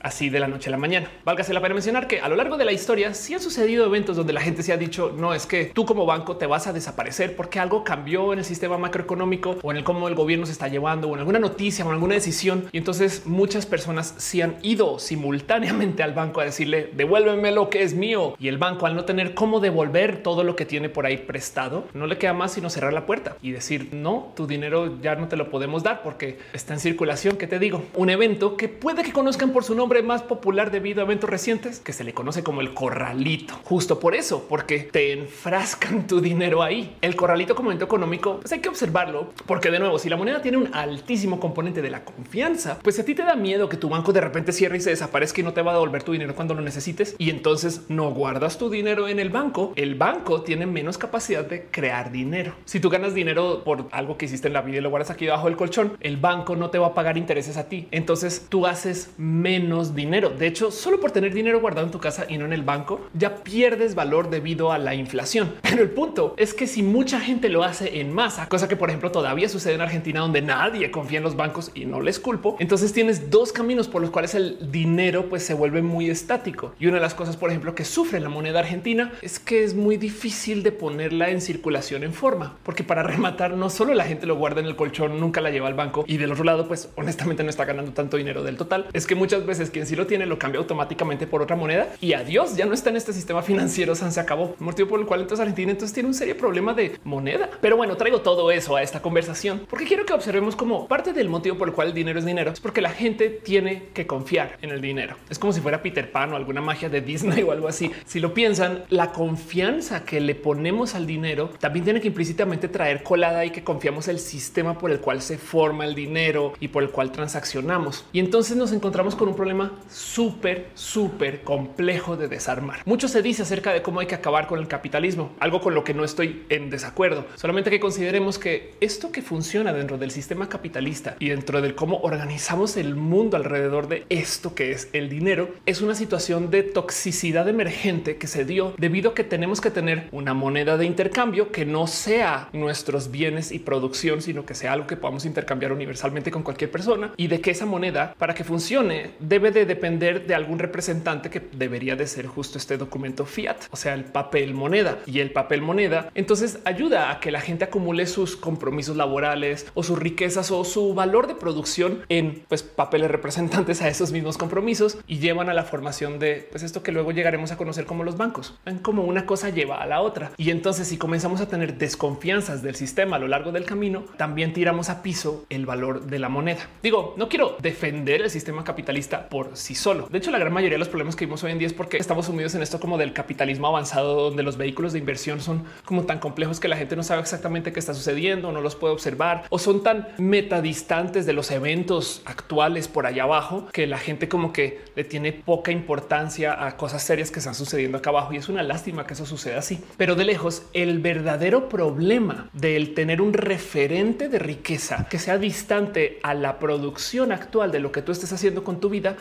Speaker 1: así de la noche a la mañana. Válgase la pena mencionar que a lo largo de la historia sí han sucedido eventos donde la gente se ha dicho no es que tú como banco te vas a desaparecer porque algo cambió en el sistema macroeconómico o en el cómo el gobierno se está llevando o en alguna noticia o en alguna decisión. Y entonces muchas personas se han ido simultáneamente al banco a decirle devuélveme lo que es mío y el banco al no tener cómo devolver todo lo que tiene por ahí prestado, no le queda más sino cerrar la puerta y decir no, tu dinero ya no te lo podemos dar porque está en circulación. ¿Qué te digo? Un evento que puede que conozcan por su nombre más popular debido a eventos recientes que se le conoce como el corralito. Justo por eso, porque te enfrascan tu dinero ahí. El corralito como evento económico, pues hay que observarlo, porque de nuevo, si la moneda tiene un altísimo componente de la confianza, pues a ti te da miedo que tu banco de repente cierre y se desaparezca y no te va a devolver tu dinero cuando lo necesites y entonces no guardas tu dinero en el banco, el banco tiene menos capacidad de crear dinero. Si tú ganas dinero por algo que hiciste en la vida y lo guardas aquí debajo del colchón, el banco no te va a pagar intereses a ti. Entonces tú haces menos dinero. De hecho, solo por tener dinero guardado en tu casa y no en el banco, ya pierdes valor debido a la inflación. Pero el punto es que si mucha gente lo hace en masa, cosa que por ejemplo todavía sucede en Argentina donde nadie confía en los bancos y no les culpo, entonces tienes dos caminos por los cuales el dinero pues se vuelve muy estático. Y una de las cosas, por ejemplo, que sufre la moneda argentina es que es muy difícil de ponerla en circulación en forma, porque para rematar no solo la gente lo guarda en el colchón, nunca la lleva al banco y del otro lado pues honestamente no está ganando tanto dinero del total, es que muchas veces entonces quien sí lo tiene lo cambia automáticamente por otra moneda y adiós, ya no está en este sistema financiero, se acabó. Motivo por el cual entonces Argentina entonces tiene un serio problema de moneda. Pero bueno, traigo todo eso a esta conversación porque quiero que observemos como parte del motivo por el cual el dinero es dinero es porque la gente tiene que confiar en el dinero. Es como si fuera Peter Pan o alguna magia de Disney o algo así. Si lo piensan, la confianza que le ponemos al dinero también tiene que implícitamente traer colada y que confiamos el sistema por el cual se forma el dinero y por el cual transaccionamos. Y entonces nos encontramos con un problema súper, súper complejo de desarmar. Mucho se dice acerca de cómo hay que acabar con el capitalismo, algo con lo que no estoy en desacuerdo. Solamente que consideremos que esto que funciona dentro del sistema capitalista y dentro del cómo organizamos el mundo alrededor de esto que es el dinero es una situación de toxicidad emergente que se dio debido a que tenemos que tener una moneda de intercambio que no sea nuestros bienes y producción, sino que sea algo que podamos intercambiar universalmente con cualquier persona y de que esa moneda para que funcione debe de depender de algún representante que debería de ser justo este documento fiat, o sea, el papel moneda y el papel moneda. Entonces ayuda a que la gente acumule sus compromisos laborales o sus riquezas o su valor de producción en pues, papeles representantes a esos mismos compromisos y llevan a la formación de pues, esto que luego llegaremos a conocer como los bancos. Ven como una cosa lleva a la otra. Y entonces si comenzamos a tener desconfianzas del sistema a lo largo del camino, también tiramos a piso el valor de la moneda. Digo, no quiero defender el sistema capitalista sí solo. De hecho, la gran mayoría de los problemas que vimos hoy en día es porque estamos sumidos en esto como del capitalismo avanzado, donde los vehículos de inversión son como tan complejos que la gente no sabe exactamente qué está sucediendo, no los puede observar o son tan metadistantes de los eventos actuales por allá abajo que la gente como que le tiene poca importancia a cosas serias que están sucediendo acá abajo. Y es una lástima que eso suceda así. Pero de lejos, el verdadero problema del tener un referente de riqueza que sea distante a la producción actual de lo que tú estés haciendo con tu vida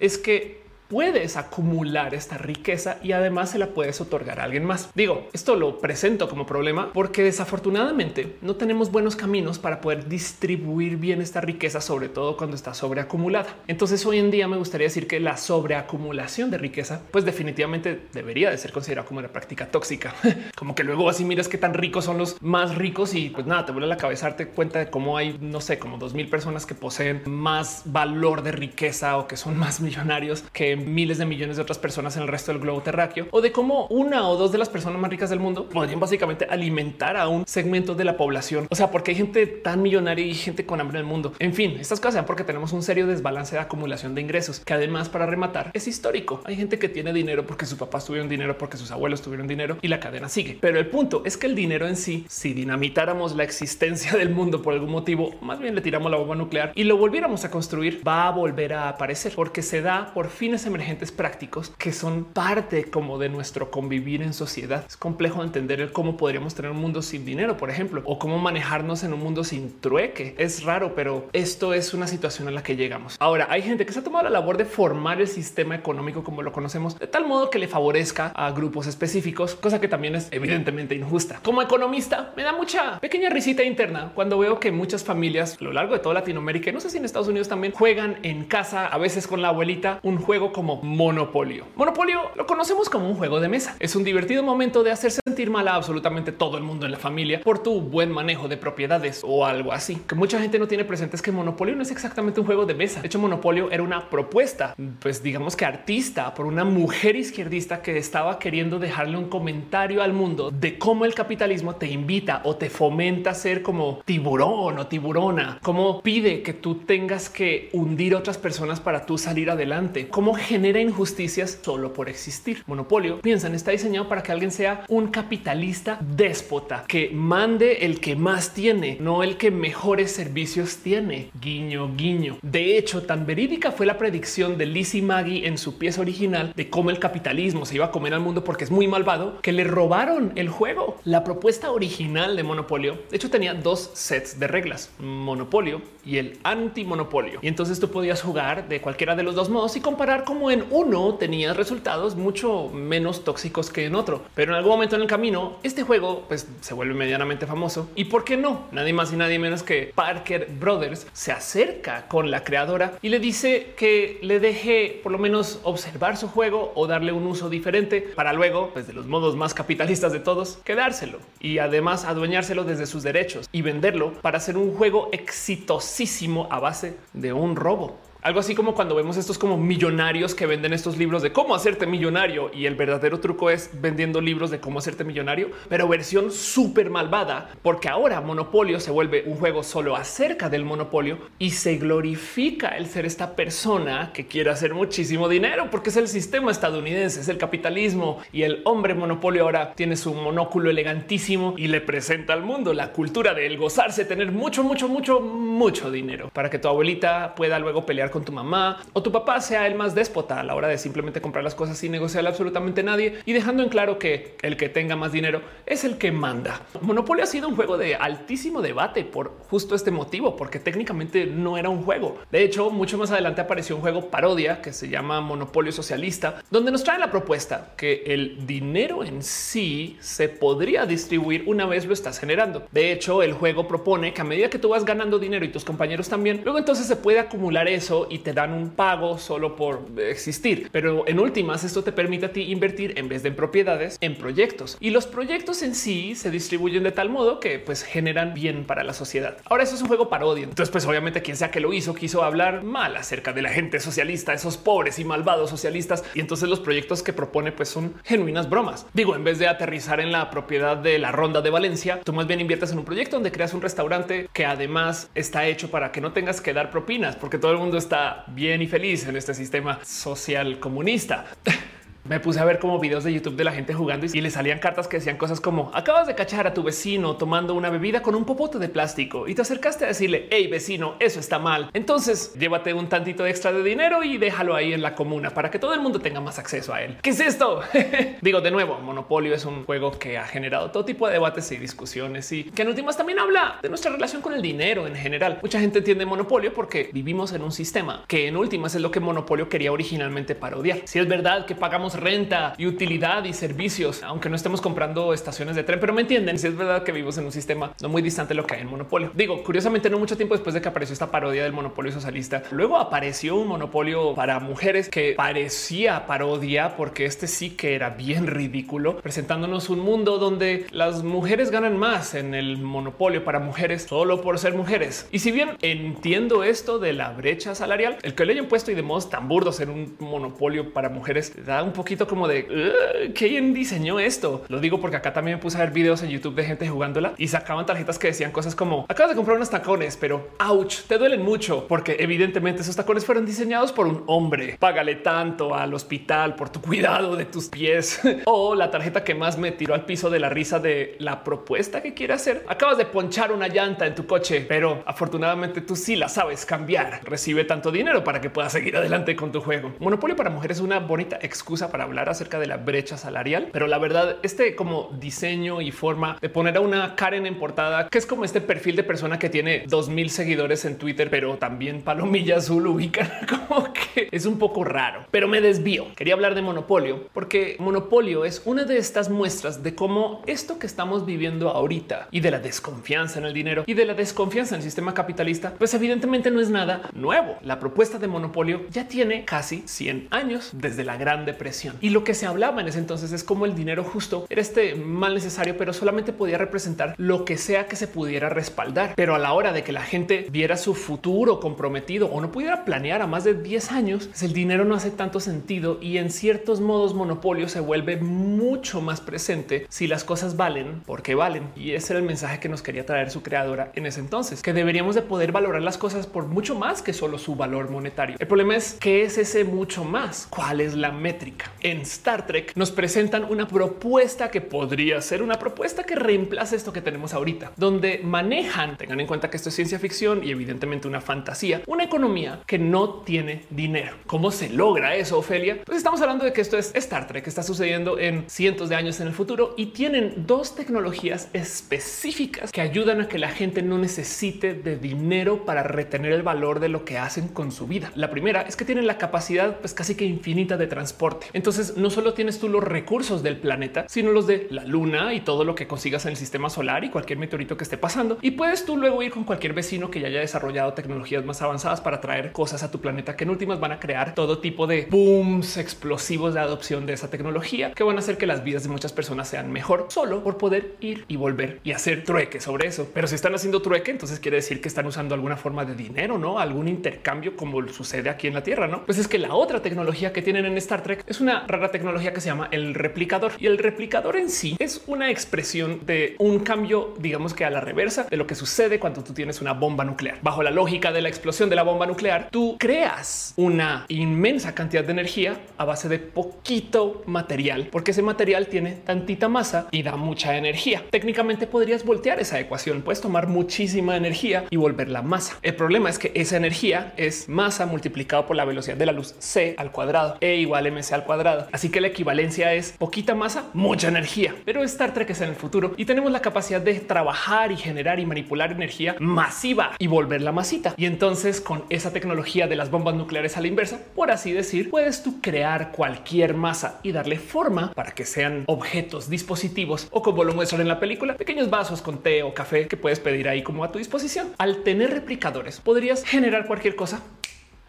Speaker 1: es que puedes acumular esta riqueza y además se la puedes otorgar a alguien más. Digo, esto lo presento como problema porque desafortunadamente no tenemos buenos caminos para poder distribuir bien esta riqueza, sobre todo cuando está sobreacumulada. Entonces hoy en día me gustaría decir que la sobreacumulación de riqueza, pues definitivamente debería de ser considerada como una práctica tóxica. como que luego así miras qué tan ricos son los más ricos y pues nada, te vuelve la cabeza darte cuenta de cómo hay, no sé, como dos mil personas que poseen más valor de riqueza o que son más millonarios que miles de millones de otras personas en el resto del globo terráqueo o de cómo una o dos de las personas más ricas del mundo podrían básicamente alimentar a un segmento de la población. O sea, porque hay gente tan millonaria y gente con hambre en el mundo. En fin, estas cosas porque tenemos un serio desbalance de acumulación de ingresos que además para rematar es histórico. Hay gente que tiene dinero porque sus papás tuvieron dinero, porque sus abuelos tuvieron dinero y la cadena sigue. Pero el punto es que el dinero en sí, si dinamitáramos la existencia del mundo por algún motivo, más bien le tiramos la bomba nuclear y lo volviéramos a construir, va a volver a aparecer porque se da por fines emergentes prácticos que son parte como de nuestro convivir en sociedad. Es complejo entender el cómo podríamos tener un mundo sin dinero, por ejemplo, o cómo manejarnos en un mundo sin trueque. Es raro, pero esto es una situación a la que llegamos. Ahora hay gente que se ha tomado la labor de formar el sistema económico como lo conocemos de tal modo que le favorezca a grupos específicos, cosa que también es evidentemente injusta. Como economista me da mucha pequeña risita interna cuando veo que muchas familias a lo largo de toda Latinoamérica, no sé si en Estados Unidos también juegan en casa, a veces con la abuelita, un juego como Monopolio. Monopolio lo conocemos como un juego de mesa. Es un divertido momento de hacer sentir mal a absolutamente todo el mundo en la familia por tu buen manejo de propiedades o algo así. Que mucha gente no tiene presente es que Monopolio no es exactamente un juego de mesa. De hecho, Monopolio era una propuesta, pues digamos que artista por una mujer izquierdista que estaba queriendo dejarle un comentario al mundo de cómo el capitalismo te invita o te fomenta a ser como tiburón o tiburona, cómo pide que tú tengas que hundir otras personas para tú salir adelante, cómo genera injusticias solo por existir. Monopolio, piensan, está diseñado para que alguien sea un capitalista déspota que mande el que más tiene, no el que mejores servicios tiene. Guiño, guiño. De hecho, tan verídica fue la predicción de Lizzie Maggie en su pieza original de cómo el capitalismo se iba a comer al mundo porque es muy malvado, que le robaron el juego. La propuesta original de Monopolio, de hecho, tenía dos sets de reglas, Monopolio y el antimonopolio. Y entonces tú podías jugar de cualquiera de los dos modos y comparar cómo en uno tenías resultados mucho menos tóxicos que en otro. Pero en algún momento en el camino, este juego pues, se vuelve medianamente famoso. ¿Y por qué no? Nadie más y nadie menos que Parker Brothers se acerca con la creadora y le dice que le deje por lo menos observar su juego o darle un uso diferente para luego, pues de los modos más capitalistas de todos, quedárselo y además adueñárselo desde sus derechos y venderlo para hacer un juego exitosísimo a base de un robo. Algo así como cuando vemos estos como millonarios que venden estos libros de cómo hacerte millonario y el verdadero truco es vendiendo libros de cómo hacerte millonario, pero versión súper malvada, porque ahora Monopolio se vuelve un juego solo acerca del monopolio y se glorifica el ser esta persona que quiere hacer muchísimo dinero porque es el sistema estadounidense, es el capitalismo y el hombre monopolio ahora tiene su monóculo elegantísimo y le presenta al mundo la cultura de el gozarse, tener mucho, mucho, mucho, mucho dinero para que tu abuelita pueda luego pelear tu mamá o tu papá sea el más déspota a la hora de simplemente comprar las cosas sin negociar absolutamente nadie y dejando en claro que el que tenga más dinero es el que manda. Monopolio ha sido un juego de altísimo debate por justo este motivo, porque técnicamente no era un juego. De hecho, mucho más adelante apareció un juego parodia que se llama Monopolio Socialista, donde nos trae la propuesta que el dinero en sí se podría distribuir una vez lo estás generando. De hecho, el juego propone que a medida que tú vas ganando dinero y tus compañeros también, luego entonces se puede acumular eso y te dan un pago solo por existir. Pero en últimas, esto te permite a ti invertir en vez de en propiedades, en proyectos. Y los proyectos en sí se distribuyen de tal modo que pues generan bien para la sociedad. Ahora eso es un juego parodia. Entonces pues obviamente quien sea que lo hizo quiso hablar mal acerca de la gente socialista, esos pobres y malvados socialistas. Y entonces los proyectos que propone pues son genuinas bromas. Digo, en vez de aterrizar en la propiedad de la ronda de Valencia, tú más bien inviertes en un proyecto donde creas un restaurante que además está hecho para que no tengas que dar propinas, porque todo el mundo está bien y feliz en este sistema social comunista. me puse a ver como videos de YouTube de la gente jugando y le salían cartas que decían cosas como acabas de cachar a tu vecino tomando una bebida con un popote de plástico y te acercaste a decirle hey vecino, eso está mal. Entonces llévate un tantito extra de dinero y déjalo ahí en la comuna para que todo el mundo tenga más acceso a él. ¿Qué es esto? Digo de nuevo, Monopolio es un juego que ha generado todo tipo de debates y discusiones y que en últimas también habla de nuestra relación con el dinero en general. Mucha gente entiende Monopolio porque vivimos en un sistema que en últimas es lo que Monopolio quería originalmente parodiar. Si es verdad que pagamos renta y utilidad y servicios, aunque no estemos comprando estaciones de tren, pero me entienden si es verdad que vivimos en un sistema no muy distante de lo que hay en monopolio. Digo, curiosamente, no mucho tiempo después de que apareció esta parodia del monopolio socialista, luego apareció un monopolio para mujeres que parecía parodia porque este sí que era bien ridículo, presentándonos un mundo donde las mujeres ganan más en el monopolio para mujeres solo por ser mujeres. Y si bien entiendo esto de la brecha salarial, el que le hayan puesto y de modos tan burdos en un monopolio para mujeres da un poquito como de quién diseñó esto. Lo digo porque acá también me puse a ver videos en YouTube de gente jugándola y sacaban tarjetas que decían cosas como acabas de comprar unos tacones, pero ouch, te duelen mucho porque evidentemente esos tacones fueron diseñados por un hombre. Págale tanto al hospital por tu cuidado de tus pies o la tarjeta que más me tiró al piso de la risa de la propuesta que quiere hacer. Acabas de ponchar una llanta en tu coche, pero afortunadamente tú sí la sabes cambiar. Recibe tanto dinero para que puedas seguir adelante con tu juego. Monopolio para mujeres es una bonita excusa para hablar acerca de la brecha salarial, pero la verdad, este como diseño y forma de poner a una Karen en portada, que es como este perfil de persona que tiene dos mil seguidores en Twitter, pero también palomilla azul ubican como que es un poco raro, pero me desvío. Quería hablar de monopolio porque monopolio es una de estas muestras de cómo esto que estamos viviendo ahorita y de la desconfianza en el dinero y de la desconfianza en el sistema capitalista, pues evidentemente no es nada nuevo. La propuesta de monopolio ya tiene casi 100 años desde la Gran Depresión y lo que se hablaba en ese entonces es como el dinero justo era este mal necesario, pero solamente podía representar lo que sea que se pudiera respaldar. Pero a la hora de que la gente viera su futuro comprometido o no pudiera planear a más de 10 años, pues el dinero no hace tanto sentido y en ciertos modos monopolio se vuelve mucho más presente si las cosas valen porque valen. Y ese era el mensaje que nos quería traer su creadora en ese entonces, que deberíamos de poder valorar las cosas por mucho más que solo su valor monetario. El problema es que es ese mucho más. ¿Cuál es la métrica? En Star Trek nos presentan una propuesta que podría ser una propuesta que reemplace esto que tenemos ahorita, donde manejan, tengan en cuenta que esto es ciencia ficción y evidentemente una fantasía, una economía que no tiene dinero. ¿Cómo se logra eso, Ofelia? Pues estamos hablando de que esto es Star Trek, que está sucediendo en cientos de años en el futuro y tienen dos tecnologías específicas que ayudan a que la gente no necesite de dinero para retener el valor de lo que hacen con su vida. La primera es que tienen la capacidad pues casi que infinita de transporte. Entonces no solo tienes tú los recursos del planeta, sino los de la luna y todo lo que consigas en el sistema solar y cualquier meteorito que esté pasando. Y puedes tú luego ir con cualquier vecino que ya haya desarrollado tecnologías más avanzadas para traer cosas a tu planeta que en últimas van a crear todo tipo de booms explosivos de adopción de esa tecnología que van a hacer que las vidas de muchas personas sean mejor solo por poder ir y volver y hacer trueque sobre eso. Pero si están haciendo trueque, entonces quiere decir que están usando alguna forma de dinero, no algún intercambio como sucede aquí en la Tierra. No, pues es que la otra tecnología que tienen en Star Trek es una rara tecnología que se llama el replicador y el replicador en sí es una expresión de un cambio, digamos que a la reversa de lo que sucede cuando tú tienes una bomba nuclear. Bajo la lógica de la explosión de la bomba nuclear, tú creas una inmensa cantidad de energía a base de poquito material, porque ese material tiene tantita masa y da mucha energía. Técnicamente podrías voltear esa ecuación, puedes tomar muchísima energía y volverla masa. El problema es que esa energía es masa multiplicado por la velocidad de la luz c al cuadrado e igual mc al cuadrado. Así que la equivalencia es poquita masa, mucha energía. Pero Star Trek es en el futuro y tenemos la capacidad de trabajar y generar y manipular energía masiva y volverla masita. Y entonces con esa tecnología de las bombas nucleares a la inversa, por así decir, puedes tú crear cualquier masa y darle forma para que sean objetos, dispositivos o como lo muestran en la película, pequeños vasos con té o café que puedes pedir ahí como a tu disposición. Al tener replicadores, podrías generar cualquier cosa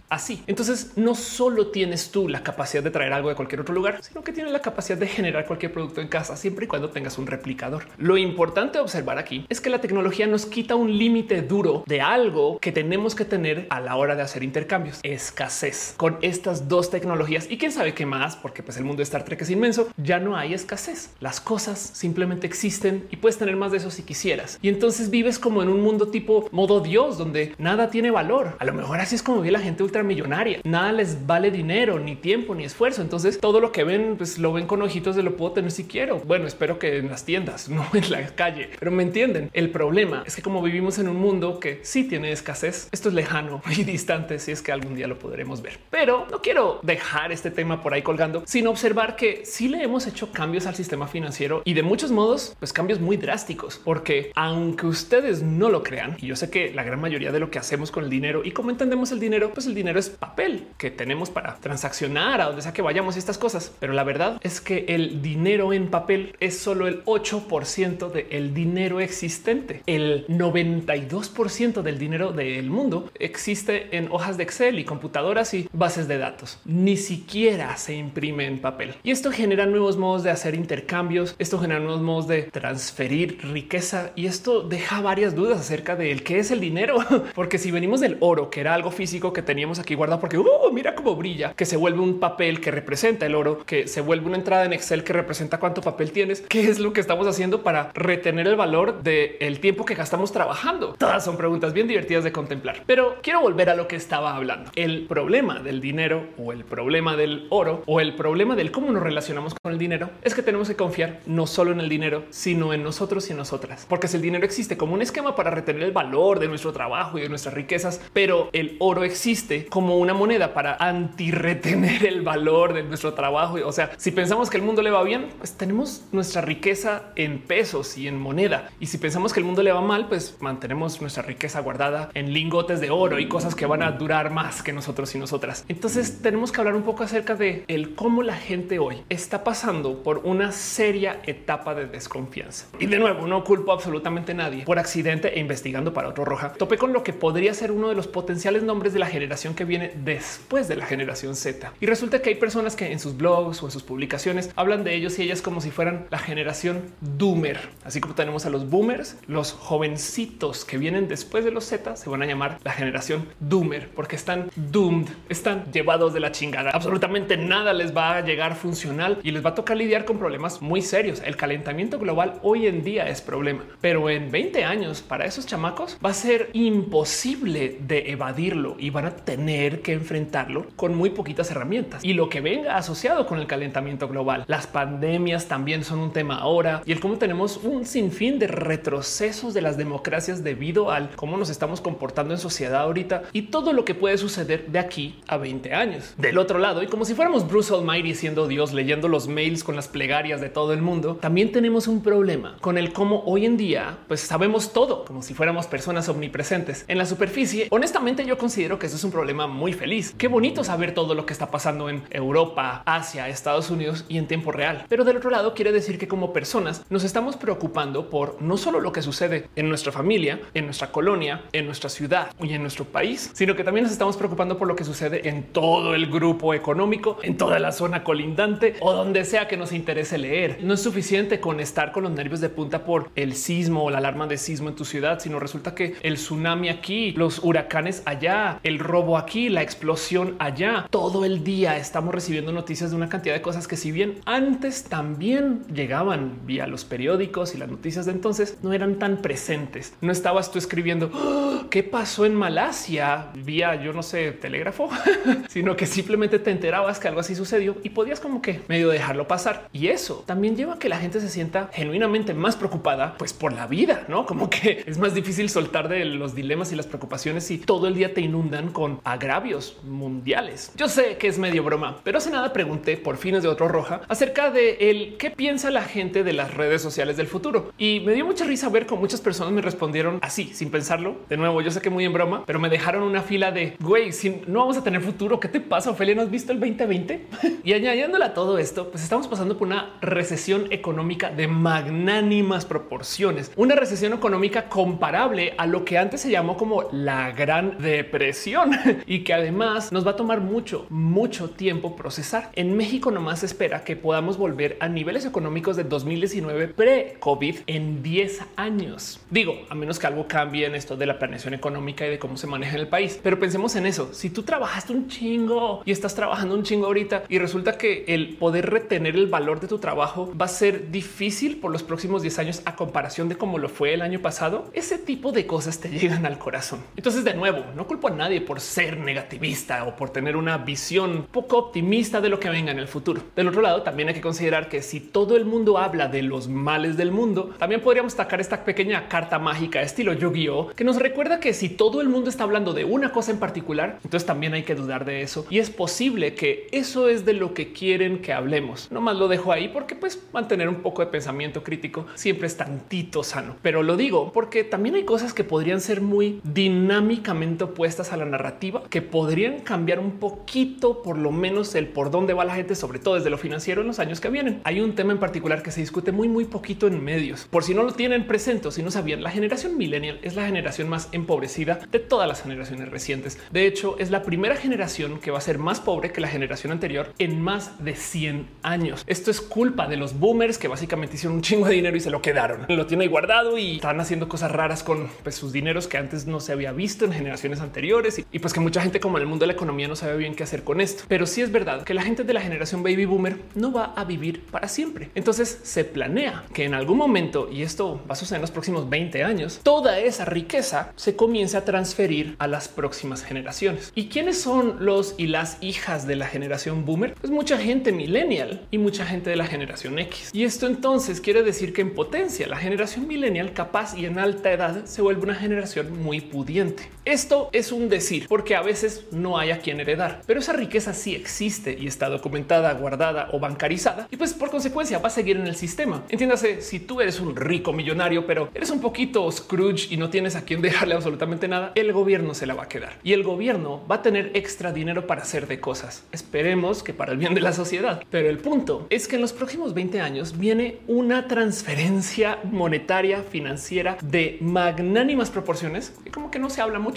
Speaker 1: así. Entonces no solo tienes tú la capacidad de traer algo de cualquier otro lugar, sino que tienes la capacidad de generar cualquier producto en casa siempre y cuando tengas un replicador. Lo importante observar aquí es que la tecnología nos quita un límite duro de algo que tenemos que tener a la hora de hacer intercambios. Escasez con estas dos tecnologías y quién sabe qué más, porque pues el mundo de Star Trek es inmenso. Ya no hay escasez. Las cosas simplemente existen y puedes tener más de eso si quisieras. Y entonces vives como en un mundo tipo modo Dios, donde nada tiene valor. A lo mejor así es como vive la gente millonaria. Nada les vale dinero, ni tiempo, ni esfuerzo. Entonces todo lo que ven, pues lo ven con ojitos de lo puedo tener si quiero. Bueno, espero que en las tiendas, no en la calle, pero me entienden. El problema es que como vivimos en un mundo que sí tiene escasez, esto es lejano y distante si es que algún día lo podremos ver. Pero no quiero dejar este tema por ahí colgando, sino observar que sí le hemos hecho cambios al sistema financiero y de muchos modos, pues cambios muy drásticos, porque aunque ustedes no lo crean, y yo sé que la gran mayoría de lo que hacemos con el dinero y cómo entendemos el dinero, pues el dinero es papel que tenemos para transaccionar a donde sea que vayamos y estas cosas. Pero la verdad es que el dinero en papel es solo el 8% del dinero existente. El 92% del dinero del mundo existe en hojas de Excel y computadoras y bases de datos. Ni siquiera se imprime en papel. Y esto genera nuevos modos de hacer intercambios. Esto genera nuevos modos de transferir riqueza y esto deja varias dudas acerca del qué es el dinero. Porque si venimos del oro, que era algo físico que teníamos aquí guardado porque uh, mira cómo brilla, que se vuelve un papel que representa el oro, que se vuelve una entrada en Excel que representa cuánto papel tienes. ¿Qué es lo que estamos haciendo para retener el valor del tiempo que gastamos trabajando? Todas son preguntas bien divertidas de contemplar, pero quiero volver a lo que estaba hablando. El problema del dinero o el problema del oro o el problema del cómo nos relacionamos con el dinero es que tenemos que confiar no solo en el dinero, sino en nosotros y nosotras. Porque si el dinero existe como un esquema para retener el valor de nuestro trabajo y de nuestras riquezas, pero el oro existe como una moneda para anti-retener el valor de nuestro trabajo. O sea, si pensamos que el mundo le va bien, pues tenemos nuestra riqueza en pesos y en moneda. Y si pensamos que el mundo le va mal, pues mantenemos nuestra riqueza guardada en lingotes de oro y cosas que van a durar más que nosotros y nosotras. Entonces tenemos que hablar un poco acerca de el cómo la gente hoy está pasando por una seria etapa de desconfianza. Y de nuevo, no culpo absolutamente a nadie por accidente e investigando para otro roja. Topé con lo que podría ser uno de los potenciales nombres de la generación que viene después de la generación Z. Y resulta que hay personas que en sus blogs o en sus publicaciones hablan de ellos y ellas como si fueran la generación doomer. Así como tenemos a los boomers, los jovencitos que vienen después de los Z se van a llamar la generación doomer porque están doomed, están llevados de la chingada. Absolutamente nada les va a llegar funcional y les va a tocar lidiar con problemas muy serios. El calentamiento global hoy en día es problema, pero en 20 años para esos chamacos va a ser imposible de evadirlo y van a tener que enfrentarlo con muy poquitas herramientas y lo que venga asociado con el calentamiento global. Las pandemias también son un tema ahora y el cómo tenemos un sinfín de retrocesos de las democracias debido al cómo nos estamos comportando en sociedad ahorita y todo lo que puede suceder de aquí a 20 años. Del otro lado, y como si fuéramos Bruce Almighty siendo Dios leyendo los mails con las plegarias de todo el mundo, también tenemos un problema con el cómo hoy en día pues sabemos todo como si fuéramos personas omnipresentes en la superficie. Honestamente, yo considero que eso es un problema problema muy feliz. Qué bonito saber todo lo que está pasando en Europa, Asia, Estados Unidos y en tiempo real. Pero del otro lado quiere decir que como personas nos estamos preocupando por no solo lo que sucede en nuestra familia, en nuestra colonia, en nuestra ciudad y en nuestro país, sino que también nos estamos preocupando por lo que sucede en todo el grupo económico, en toda la zona colindante o donde sea que nos interese leer. No es suficiente con estar con los nervios de punta por el sismo o la alarma de sismo en tu ciudad, sino resulta que el tsunami aquí, los huracanes allá, el robo aquí, la explosión allá, todo el día estamos recibiendo noticias de una cantidad de cosas que si bien antes también llegaban vía los periódicos y las noticias de entonces, no eran tan presentes. No estabas tú escribiendo ¡Ah! qué pasó en Malasia vía, yo no sé, telégrafo, sino que simplemente te enterabas que algo así sucedió y podías como que medio dejarlo pasar. Y eso también lleva a que la gente se sienta genuinamente más preocupada pues por la vida, no como que es más difícil soltar de los dilemas y las preocupaciones y todo el día te inundan con agravios mundiales. Yo sé que es medio broma, pero hace nada pregunté por fines de otro roja acerca de el qué piensa la gente de las redes sociales del futuro y me dio mucha risa ver cómo muchas personas me respondieron así sin pensarlo. De nuevo, yo sé que muy en broma, pero me dejaron una fila de güey, si no vamos a tener futuro, ¿qué te pasa? Ophelia, ¿no has visto el 2020? y añadiéndole a todo esto, pues estamos pasando por una recesión económica de magnánimas proporciones, una recesión económica comparable a lo que antes se llamó como la gran depresión y que además nos va a tomar mucho, mucho tiempo procesar. En México nomás espera que podamos volver a niveles económicos de 2019 pre-COVID en 10 años. Digo, a menos que algo cambie en esto de la planeación económica y de cómo se maneja en el país. Pero pensemos en eso. Si tú trabajaste un chingo y estás trabajando un chingo ahorita y resulta que el poder retener el valor de tu trabajo va a ser difícil por los próximos 10 años a comparación de cómo lo fue el año pasado, ese tipo de cosas te llegan al corazón. Entonces, de nuevo, no culpo a nadie por ser negativista o por tener una visión poco optimista de lo que venga en el futuro. Del otro lado, también hay que considerar que si todo el mundo habla de los males del mundo, también podríamos sacar esta pequeña carta mágica estilo Yu-Gi-Oh que nos recuerda que si todo el mundo está hablando de una cosa en particular, entonces también hay que dudar de eso y es posible que eso es de lo que quieren que hablemos. No más lo dejo ahí porque pues mantener un poco de pensamiento crítico siempre es tantito sano, pero lo digo porque también hay cosas que podrían ser muy dinámicamente opuestas a la narrativa que podrían cambiar un poquito por lo menos el por dónde va la gente, sobre todo desde lo financiero en los años que vienen. Hay un tema en particular que se discute muy, muy poquito en medios. Por si no lo tienen presente o si no sabían, la generación millennial es la generación más empobrecida de todas las generaciones recientes. De hecho, es la primera generación que va a ser más pobre que la generación anterior en más de 100 años. Esto es culpa de los boomers que básicamente hicieron un chingo de dinero y se lo quedaron. Lo tienen ahí guardado y están haciendo cosas raras con pues, sus dineros que antes no se había visto en generaciones anteriores y, y pues que mucha gente como en el mundo de la economía no sabe bien qué hacer con esto. Pero sí es verdad que la gente de la generación baby boomer no va a vivir para siempre. Entonces se planea que en algún momento, y esto va a suceder en los próximos 20 años, toda esa riqueza se comienza a transferir a las próximas generaciones. ¿Y quiénes son los y las hijas de la generación boomer? Pues mucha gente millennial y mucha gente de la generación X. Y esto entonces quiere decir que en potencia la generación millennial capaz y en alta edad se vuelve una generación muy pudiente. Esto es un decir porque a veces no hay a quien heredar, pero esa riqueza sí existe y está documentada, guardada o bancarizada y pues por consecuencia va a seguir en el sistema. Entiéndase, si tú eres un rico millonario, pero eres un poquito Scrooge y no tienes a quien dejarle absolutamente nada, el gobierno se la va a quedar y el gobierno va a tener extra dinero para hacer de cosas. Esperemos que para el bien de la sociedad. Pero el punto es que en los próximos 20 años viene una transferencia monetaria financiera de magnánimas proporciones que como que no se habla mucho.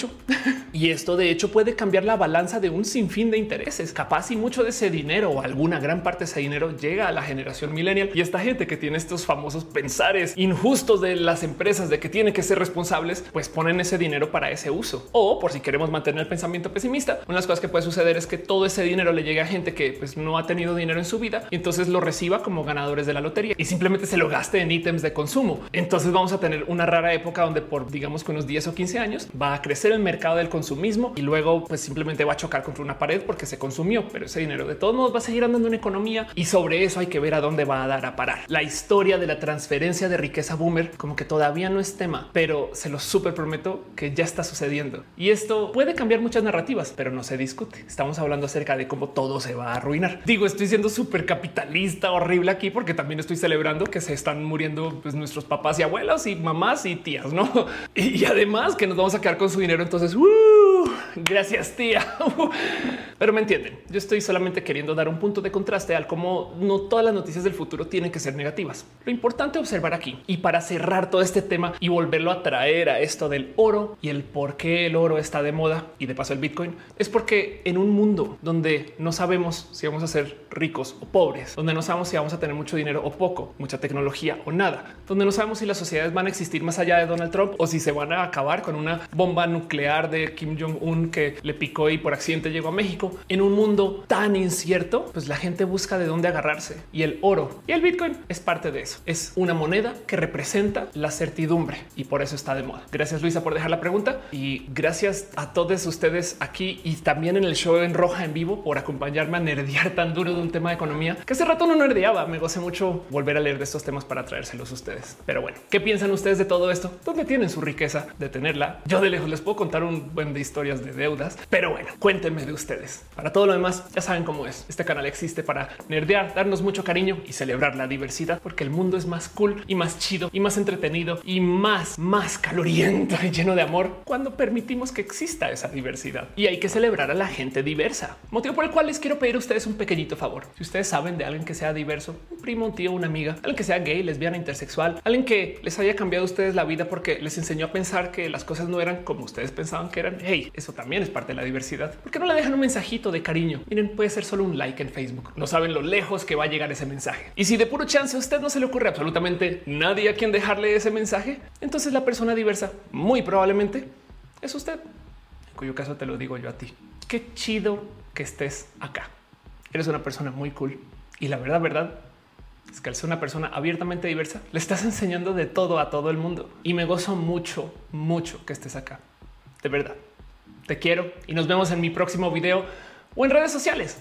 Speaker 1: Y esto de hecho puede cambiar la balanza de un sinfín de intereses. Capaz y mucho de ese dinero o alguna gran parte de ese dinero llega a la generación millennial y esta gente que tiene estos famosos pensares injustos de las empresas de que tienen que ser responsables, pues ponen ese dinero para ese uso. O por si queremos mantener el pensamiento pesimista, una de las cosas que puede suceder es que todo ese dinero le llegue a gente que pues, no ha tenido dinero en su vida y entonces lo reciba como ganadores de la lotería y simplemente se lo gaste en ítems de consumo. Entonces vamos a tener una rara época donde por digamos que unos 10 o 15 años va a crecer el mercado del consumismo y luego pues simplemente va a chocar contra una pared porque se consumió, pero ese dinero de todos modos va a seguir andando en economía y sobre eso hay que ver a dónde va a dar a parar. La historia de la transferencia de riqueza boomer como que todavía no es tema, pero se lo súper prometo que ya está sucediendo y esto puede cambiar muchas narrativas, pero no se discute. Estamos hablando acerca de cómo todo se va a arruinar. Digo, estoy siendo súper capitalista horrible aquí porque también estoy celebrando que se están muriendo pues, nuestros papás y abuelos y mamás y tías, no? Y, además que nos vamos a quedar con su dinero. Entonces, uh, Gracias, tía. Pero me entienden. Yo estoy solamente queriendo dar un punto de contraste al cómo no todas las noticias del futuro tienen que ser negativas. Lo importante observar aquí y para cerrar todo este tema y volverlo a traer a esto del oro y el por qué el oro está de moda y de paso el Bitcoin es porque en un mundo donde no sabemos si vamos a ser ricos o pobres, donde no sabemos si vamos a tener mucho dinero o poco, mucha tecnología o nada, donde no sabemos si las sociedades van a existir más allá de Donald Trump o si se van a acabar con una bomba nuclear de Kim Jong-un que le picó y por accidente llegó a México. En un mundo tan incierto, pues la gente busca de dónde agarrarse y el oro y el Bitcoin es parte de eso. Es una moneda que representa la certidumbre y por eso está de moda. Gracias Luisa por dejar la pregunta y gracias a todos ustedes aquí y también en el show en roja en vivo por acompañarme a nerdear tan duro de un tema de economía que hace rato no nerdeaba. Me gocé mucho volver a leer de estos temas para traérselos a ustedes. Pero bueno, ¿qué piensan ustedes de todo esto? ¿Dónde tienen su riqueza de tenerla? Yo de lejos les puedo contar un buen de de deudas, pero bueno, cuéntenme de ustedes. Para todo lo demás, ya saben cómo es. Este canal existe para nerdear, darnos mucho cariño y celebrar la diversidad, porque el mundo es más cool y más chido y más entretenido y más, más caloriento y lleno de amor cuando permitimos que exista esa diversidad. Y hay que celebrar a la gente diversa. Motivo por el cual les quiero pedir a ustedes un pequeñito favor. Si ustedes saben de alguien que sea diverso, un primo, un tío, una amiga, alguien que sea gay, lesbiana, intersexual, alguien que les haya cambiado a ustedes la vida porque les enseñó a pensar que las cosas no eran como ustedes pensaban que eran. Hey, eso también es parte de la diversidad. ¿Por qué no le dejan un mensajito de cariño? Miren, puede ser solo un like en Facebook. No saben lo lejos que va a llegar ese mensaje. Y si de puro chance a usted no se le ocurre absolutamente nadie a quien dejarle ese mensaje, entonces la persona diversa muy probablemente es usted. En cuyo caso te lo digo yo a ti. Qué chido que estés acá. Eres una persona muy cool. Y la verdad, verdad, es que al ser una persona abiertamente diversa, le estás enseñando de todo a todo el mundo. Y me gozo mucho, mucho que estés acá. De verdad. Te quiero y nos vemos en mi próximo video o en redes sociales.